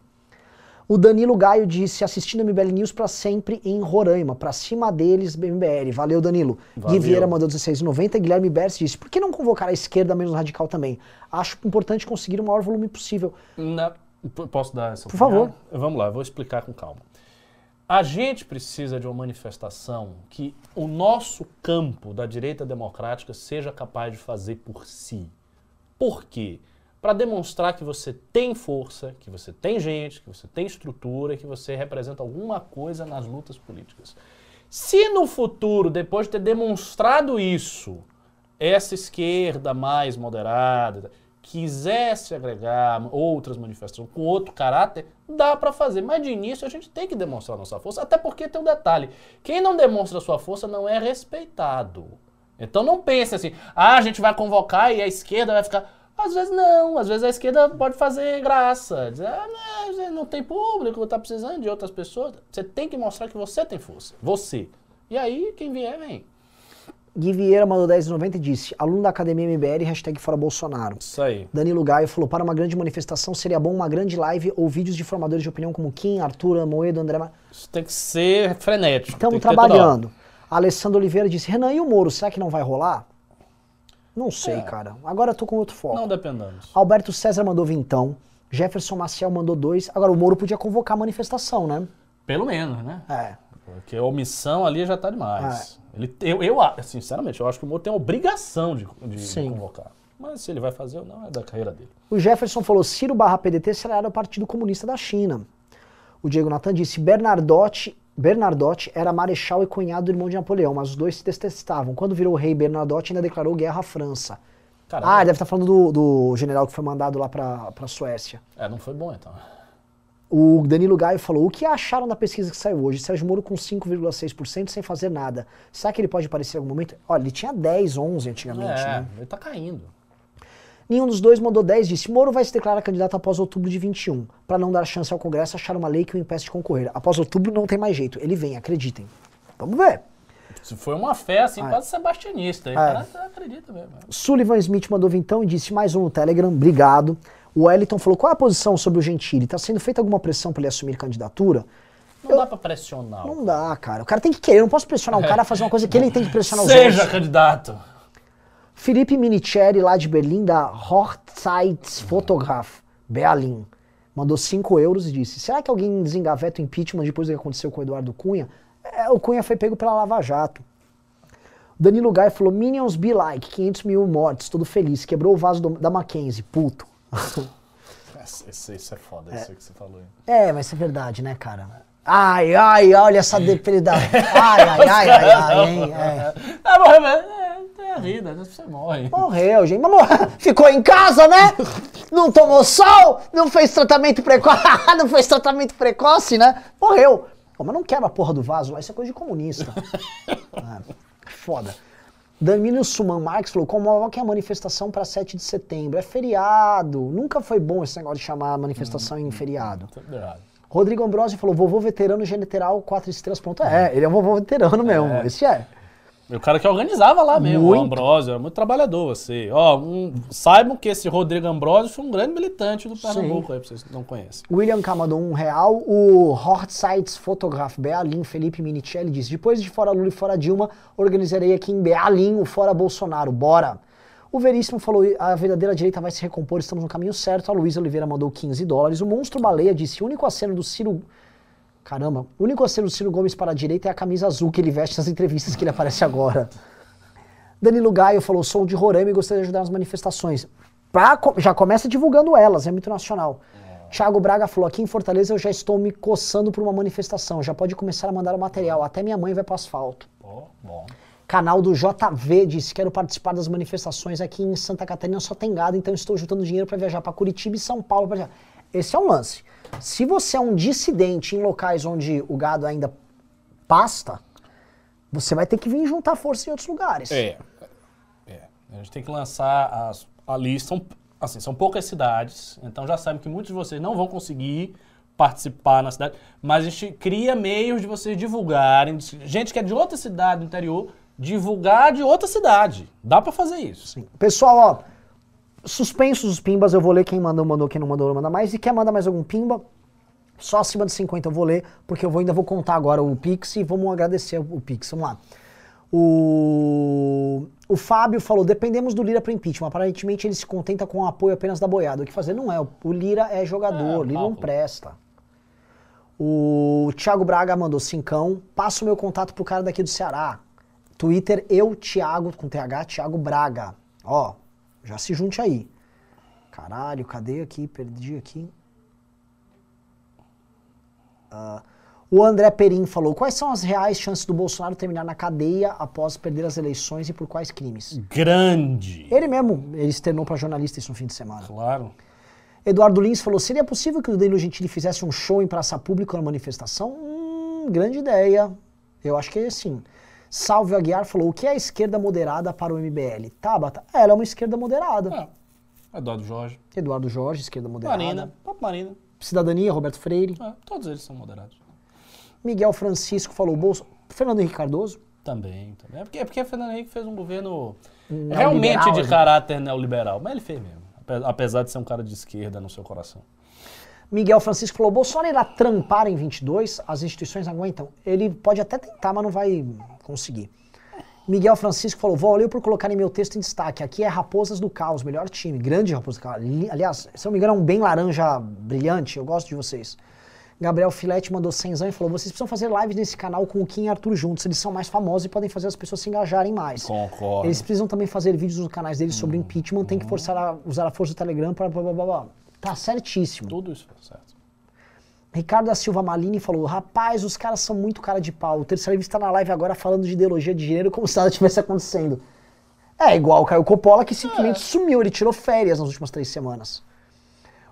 O Danilo Gaio disse, assistindo MBL News pra sempre em Roraima, pra cima deles, MBL. Valeu, Danilo. Gui Valeu. Vieira mandou 16,90. Guilherme Berce disse, por que não convocar a esquerda menos radical também? Acho importante conseguir o maior volume possível. Na- Posso dar essa Por opinião? favor. Vamos lá, vou explicar com calma. A gente precisa de uma manifestação que o nosso campo da direita democrática seja capaz de fazer por si. Por quê? Para demonstrar que você tem força, que você tem gente, que você tem estrutura, que você representa alguma coisa nas lutas políticas. Se no futuro, depois de ter demonstrado isso, essa esquerda mais moderada quisesse agregar outras manifestações com outro caráter, dá para fazer. Mas de início a gente tem que demonstrar nossa força, até porque tem um detalhe: quem não demonstra sua força não é respeitado. Então não pense assim, ah, a gente vai convocar e a esquerda vai ficar. Às vezes não, às vezes a esquerda pode fazer graça, dizer, ah, não, não tem público, tá precisando de outras pessoas. Você tem que mostrar que você tem força, você. E aí, quem vier, vem. Gui Vieira mandou 10,90 e disse: aluno da Academia MBL, hashtag fora Bolsonaro. Isso aí. Danilo Gaio falou: para uma grande manifestação seria bom uma grande live ou vídeos de formadores de opinião como Kim, Arthur, Moedo, André. Ma... Isso tem que ser frenético. Estamos tem Alessandro Oliveira disse: Renan, e o Moro, será que não vai rolar? Não sei, É. cara. Agora eu tô com outro foco. Não dependamos. Alberto César mandou vintão. Jefferson Maciel mandou dois. Agora o Moro podia convocar a manifestação, né? Pelo menos, né? É. Porque a omissão ali já tá demais. É. Ele, eu, eu, a- sinceramente, eu acho que o Moro tem a obrigação de, de convocar. Mas se ele vai fazer ou não, é da carreira dele. O Jefferson falou: Ciro barra PDT será o Partido Comunista da China. O Diego Natan disse: Bernardotti, Bernardotti era marechal e cunhado do irmão de Napoleão, mas os dois se detestavam. Quando virou rei, Bernardotti ainda declarou guerra à França. Caramba. Ah, ele deve estar falando do, do general que foi mandado lá pra, pra Suécia. É, não foi bom então. O Danilo Gaio falou: o que acharam da pesquisa que saiu hoje? Sérgio Moro com 5,6% sem fazer nada. Será que ele pode aparecer em algum momento? Olha, ele tinha 10, 11 antigamente, É, né? ele tá caindo. Nenhum dos dois mandou 10 disse: Moro vai se declarar candidato após outubro de 21. Para não dar chance ao Congresso achar uma lei que o impeça de concorrer. Após outubro não tem mais jeito. Ele vem, acreditem. Vamos ver. Se foi uma fé assim, Ah, é. quase sebastianista. Aí, Ah, é. o cara acredita mesmo. é. Sullivan Smith mandou vintão e disse mais um no Telegram, obrigado. O Wellington falou: qual é a posição sobre o Gentili? Está sendo feita alguma pressão para ele assumir candidatura? Não dá pra pressionar. Não dá, cara. O cara tem que querer. Eu não posso pressionar o cara a fazer uma coisa que ele tem que pressionar os Seja outros. candidato. Felipe Minicheri, lá de Berlim, da Hochzeitsfotograf, Berlim, mandou 5 euros e disse: Será que alguém desengaveta o impeachment depois do que aconteceu com o Eduardo Cunha? É, o Cunha foi pego pela Lava Jato. Danilo Gai falou: Minions be like, 500 mil mortes, todo feliz. Quebrou o vaso do- da Mackenzie, puto. Isso é foda, isso aí que você falou. aí. É, mas é verdade, né, cara? Ai, ai, olha essa depressão. Ai, ai, ai, ai, ai, hein? É. Ah, morreu, é, é a vida, né? você morre. Morreu, gente. Mas morreu. ficou em casa, né? Não tomou sol, não fez tratamento precoce, não fez tratamento precoce, né? Morreu. Pô, mas não quebra a porra do vaso lá, isso é coisa de comunista. É, foda. Danilo Suman Marques falou: convoque a manifestação para 7 de setembro. É feriado. Nunca foi bom esse negócio de chamar a manifestação em feriado. Tudo errado. Rodrigo Ambrosio falou: vovô veterano general 4 estrelas. Ponto. É, ele é um vovô veterano mesmo. Esse é. E o cara que organizava lá mesmo, Muito. o Ambrosio, era muito trabalhador você. Ó, um- saibam que esse Rodrigo Ambrosio foi um grande militante do Pernambuco aí, pra vocês que não conhecem. William K. mandou um real. O Hortsites Fotograf Berlim, Felipe Minicelli, disse: Depois de Fora Lula e Fora Dilma, organizarei aqui em Berlim o Fora Bolsonaro. Bora! O Veríssimo falou: a verdadeira direita vai se recompor, estamos no caminho certo. A Luísa Oliveira mandou 15 dólares. O Monstro Baleia disse: o único aceno do Ciro. Caramba, o único aceno do Ciro Gomes para a direita é a camisa azul que ele veste nas entrevistas que ele aparece agora. Danilo Gaio falou: sou de Roraima e gostaria de ajudar nas manifestações. Pra já começa divulgando elas, é muito nacional. Thiago Braga falou: aqui em Fortaleza eu já estou me coçando por uma manifestação. Já pode começar a mandar o material. Até minha mãe vai pro asfalto. Ó, bom. Canal do JV disse: quero participar das manifestações aqui em Santa Catarina, só tem gado, então estou juntando dinheiro para viajar para Curitiba e São Paulo. pra viajar." Esse é um lance. Se você é um dissidente em locais onde o gado ainda pasta, você vai ter que vir juntar força em outros lugares. É. é. A gente tem que lançar as- a lista. São, assim, são poucas cidades, então já sabem que muitos de vocês não vão conseguir participar na cidade, mas a gente cria meios de vocês divulgarem. Gente que é de outra cidade do interior, divulgar de outra cidade. Dá pra fazer isso. Sim. Pessoal, ó, suspensos os pimbas, eu vou ler quem mandou, mandou, quem não mandou, não manda mais. E quer mandar mais algum pimba? Só acima de 50 eu vou ler, porque eu vou, ainda vou contar agora o Pix e vamos agradecer o Pix. Vamos lá. O, o Fábio falou: dependemos do Lira para impeachment. Aparentemente ele se contenta com o apoio apenas da boiada. O que fazer? Não é. O Lira é jogador, É, Lira não presta. O Thiago Braga mandou cincão. Passa o meu contato pro cara daqui do Ceará. Twitter, eu, Thiago, com TH, Thiago Braga. Ó, já se junte aí. Caralho, cadê aqui? Perdi aqui. Ah, O André Perim falou: quais são as reais chances do Bolsonaro terminar na cadeia após perder as eleições e por quais crimes? Grande. Ele mesmo, ele externou para jornalista isso no fim de semana. Claro. Eduardo Lins falou: seria possível que o Danilo Gentili fizesse um show em praça pública na manifestação? Hum, grande ideia. Eu acho que é sim. Salve Aguiar falou: o que é a esquerda moderada para o MBL? Tabata, ela é uma esquerda moderada. É. Eduardo Jorge. Eduardo Jorge, esquerda moderada. Marina. Próprio Marina. Cidadania, Roberto Freire. É, todos eles são moderados. Miguel Francisco falou: Bolso... Fernando Henrique Cardoso. Também, também. É porque, é porque Fernando Henrique fez um governo realmente de né? caráter neoliberal. Mas ele fez mesmo. ape- Apesar de ser um cara de esquerda no seu coração. Miguel Francisco falou: Bolsonaro irá trampar em 22, as instituições aguentam. Ele pode até tentar, mas não vai conseguir. Miguel Francisco falou: Valeu por colocar em meu texto em destaque. Aqui é Raposas do Caos, melhor time. Grande Raposas do Caos. Ali- Aliás, se eu não me engano, é um bem laranja brilhante. Eu gosto de vocês. Gabriel Filete mandou cenzão e falou: Vocês precisam fazer lives nesse canal com o Kim e Arthur juntos. Eles são mais famosos e podem fazer as pessoas se engajarem mais. Concordo. Eles precisam também fazer vídeos nos canais deles sobre impeachment. Tem que forçar a usar a força do Telegram para blá blá blá blá. Tá certíssimo. Tudo isso foi certo. Ricardo da Silva Malini falou: Rapaz, os caras são muito cara de pau. O terceiro livro está na live agora falando de ideologia de gênero como se nada tivesse acontecendo. É igual o Caio Coppola que simplesmente sumiu, ele tirou férias nas últimas três semanas.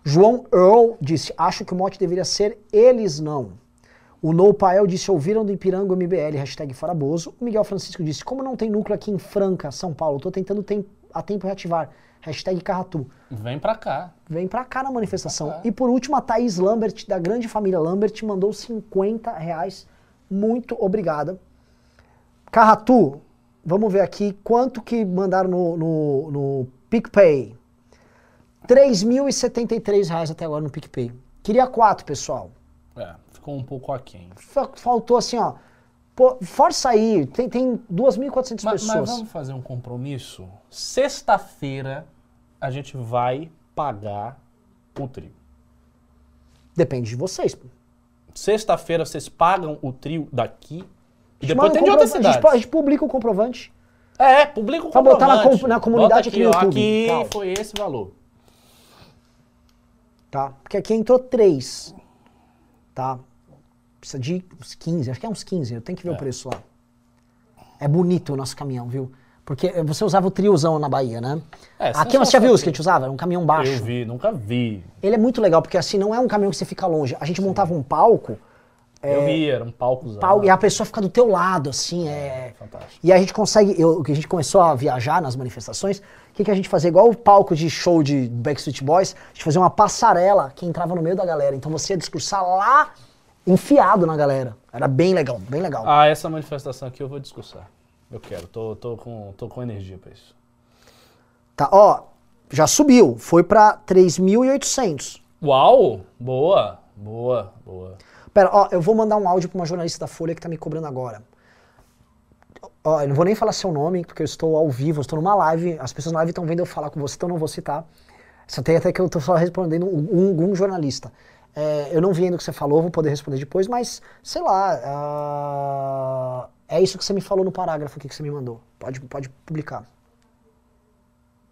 João Earl disse: Acho que o mote deveria ser eles não. O No Pael disse: Ouviram do Ipiranga MBL, hashtag Faraboso. O Miguel Francisco disse: Como não tem núcleo aqui em Franca, São Paulo, tô tentando tem- a tempo reativar. Hashtag Carratu. Vem pra cá. Vem pra cá na manifestação. Cá. E por último, a Thaís Lambert, da grande família Lambert, mandou 50 reais. Muito obrigada. Carratu, vamos ver aqui quanto que mandaram no, no, no PicPay. 3.073 reais até agora no PicPay. Queria quatro, pessoal. É, ficou um pouco aquém. Fa- Faltou assim, ó. Pô, força aí, tem, tem 2.400 Mas, mas pessoas. vamos fazer um compromisso? Sexta-feira a gente vai pagar o trio. Depende de vocês. Sexta-feira vocês pagam o trio daqui e depois tem de outras comprovante, a gente, a gente publica o comprovante. É, publica o Pra botar na comprovante. com- na comunidade Bota aqui no YouTube. Aqui Tal. foi esse valor. tá? Porque aqui entrou três, tá? Precisa de uns 15, acho que é uns 15, eu tenho que ver É. o preço lá. É bonito o nosso caminhão, viu? Porque você usava o triozão na Bahia, né? É, aqui você já viu os que a gente usava? Era um caminhão baixo. Eu vi, nunca vi. Ele é muito legal, porque assim, não é um caminhão que você fica longe. A gente montava um palco, Eu vi, era um palco pau, e a pessoa fica do teu lado, assim, é... Fantástico. E a gente consegue, eu, que a gente começou a viajar nas manifestações, o que, que a gente fazia? Igual o palco de show de Backstreet Boys, a gente fazia uma passarela que entrava no meio da galera. Então você ia discursar lá, enfiado na galera. Era bem legal, bem legal. Ah, essa manifestação aqui eu vou discursar. Eu quero, tô, tô, com, tô com energia pra isso. Tá, ó, já subiu, foi pra 3.800. Uau! Boa, boa, boa. Pera, ó, eu vou mandar um áudio pra uma jornalista da Folha que tá me cobrando agora. Ó, eu não vou nem falar seu nome, porque eu estou ao vivo, eu estou numa live, as pessoas na live estão vendo eu falar com você, então eu não vou citar. Só tem até que eu tô só respondendo um, um jornalista. É, eu não vi ainda o que você falou, vou poder responder depois, mas, sei lá, ah, é isso que você me falou no parágrafo aqui que você me mandou. Pode, pode publicar.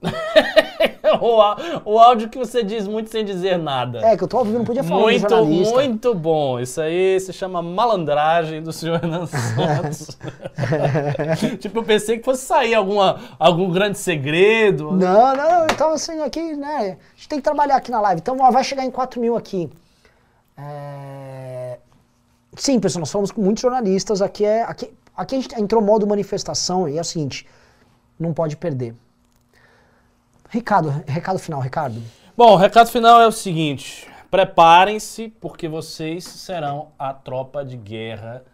o, o áudio que você diz muito sem dizer nada. É, que eu tô ao vivo, não podia falar Muito, muito bom. Isso aí se chama malandragem do senhor Renan Santos. tipo, eu pensei que fosse sair alguma, algum grande segredo. Não, não, tava assim aqui, né? A gente tem que trabalhar aqui na live. Então ó, vai chegar em 4 mil aqui. É... Sim, pessoal, nós falamos com muitos jornalistas. Aqui é. Aqui, aqui a gente entrou modo manifestação e é o seguinte: não pode perder. Ricardo, recado final, Ricardo. Bom, o recado final é o seguinte: preparem-se, porque vocês serão a tropa de guerra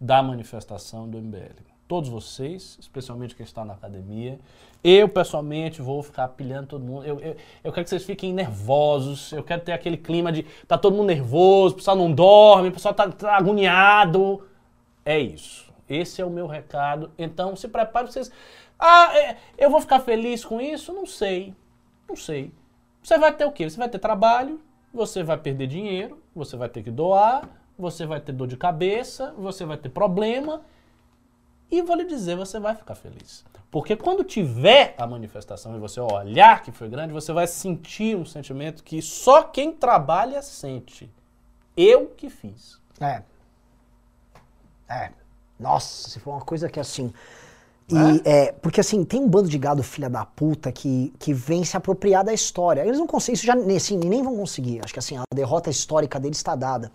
da manifestação do MBL. Todos vocês, especialmente quem está na academia. Eu, pessoalmente, vou ficar pilhando todo mundo. Eu, eu, eu quero que vocês fiquem nervosos. Eu quero ter aquele clima de tá todo mundo nervoso, o pessoal não dorme, o pessoal tá, tá agoniado. É isso. Esse é o meu recado. Então, se preparem vocês. Ah, é, eu vou ficar feliz com isso? Não sei. Não sei. Você vai ter o quê? Você vai ter trabalho, você vai perder dinheiro, você vai ter que doar, você vai ter dor de cabeça, você vai ter problema. E vou lhe dizer, você vai ficar feliz. Porque quando tiver a manifestação e você olhar que foi grande, você vai sentir um sentimento que só quem trabalha sente. Eu que fiz. É. É. Nossa, se for uma coisa que assim. E, é, porque assim, tem um bando de gado filha da puta que, que vem se apropriar da história. Eles não conseguem, isso já assim, nem vão conseguir. Acho que assim, a derrota histórica deles está dada.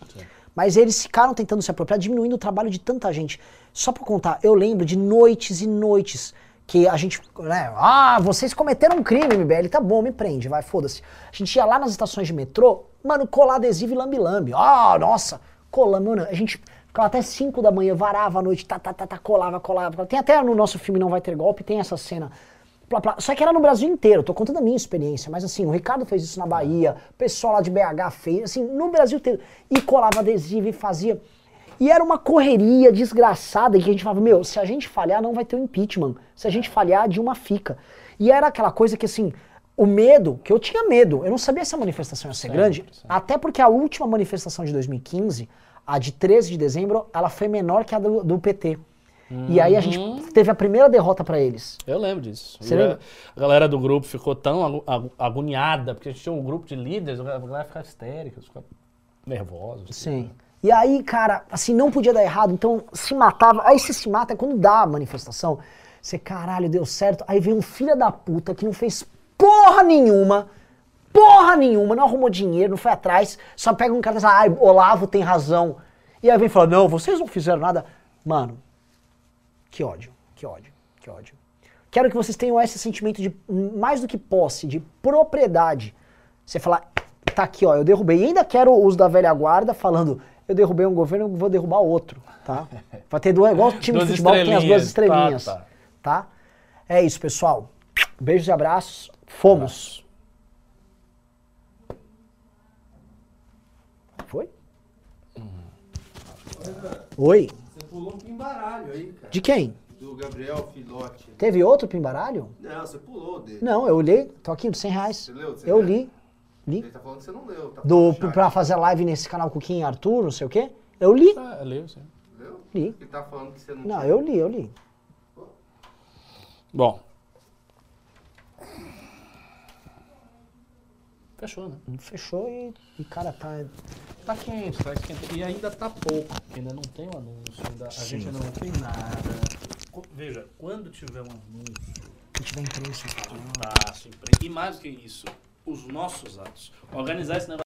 Mas eles ficaram tentando se apropriar, diminuindo o trabalho de tanta gente. Só pra contar, eu lembro de noites e noites que a gente, né, ah, vocês cometeram um crime, MBL, tá bom, me prende, vai, foda-se. A gente ia lá nas estações de metrô, mano, colar adesivo e lambi-lambi. Ah, nossa, colando, mano, a gente ficava até 5 da manhã, varava a noite, tá, tá, tá, tá, colava, colava. Tem até no nosso filme Não Vai Ter Golpe, tem essa cena. Plá, plá. Só que era no Brasil inteiro, tô contando a minha experiência, mas assim, o Ricardo fez isso na Bahia, o pessoal lá de BH fez, assim, no Brasil inteiro. E colava adesivo e fazia. E era uma correria desgraçada que a gente falava, meu, se a gente falhar não vai ter o impeachment. Se a gente falhar, Dilma fica. E era aquela coisa que assim, o medo, que eu tinha medo, eu não sabia se a manifestação ia ser grande, até porque a última manifestação de 2015, a de 13 de dezembro, ela foi menor que a do, do PT. E aí a gente teve a primeira derrota pra eles. Eu lembro disso. Você lembra? A galera do grupo ficou tão agoniada, porque a gente tinha um grupo de líderes, a galera ficava histérica, ficava nervosa. assim. Sim. E aí, cara, assim, não podia dar errado, então se matava. Aí você se mata quando dá a manifestação. Você, caralho, deu certo. Aí vem um filho da puta que não fez porra nenhuma, porra nenhuma, não arrumou dinheiro, não foi atrás, só pega um cara e fala, ai, Olavo tem razão. E aí vem e fala, não, vocês não fizeram nada. Mano, que ódio, que ódio, que ódio. Quero que vocês tenham esse sentimento de, mais do que posse, de propriedade. Você falar, tá aqui, ó, eu derrubei. E ainda quero os da velha guarda falando, eu derrubei um governo, vou derrubar outro, tá? Vai ter duas, igual o time de futebol que tem as duas estrelinhas. estrelinhas, Tá, tá? É isso, pessoal. Beijos e abraços. Fomos. Foi? Oi? Você pulou um pimbaralho aí, cara. De quem? Do Gabriel Filote. Teve outro pimbaralho? Não, você pulou dele. Não, eu li. Tô aqui, 100 reais. Você leu? Você Eu leu? li. Li. Ele tá falando que você não leu. Tá Do, pra fazer live nesse canal com Kim e Arthur, não sei o quê. Eu li. Ah, eu leio, sim. Leu? Li. Ele tá falando que você não Não, tinha. eu li, eu li. Bom. Fechou, né? Fechou e, e cara, tá. Tá quente, tá esquentando. E ainda tá pouco, porque ainda não tem o anúncio, ainda, a Sim. gente ainda não tem nada. Veja, quando tiver um anúncio, Se tiver imprensa, cara. taço, impre- e mais do que isso, os nossos atos, organizar esse negócio.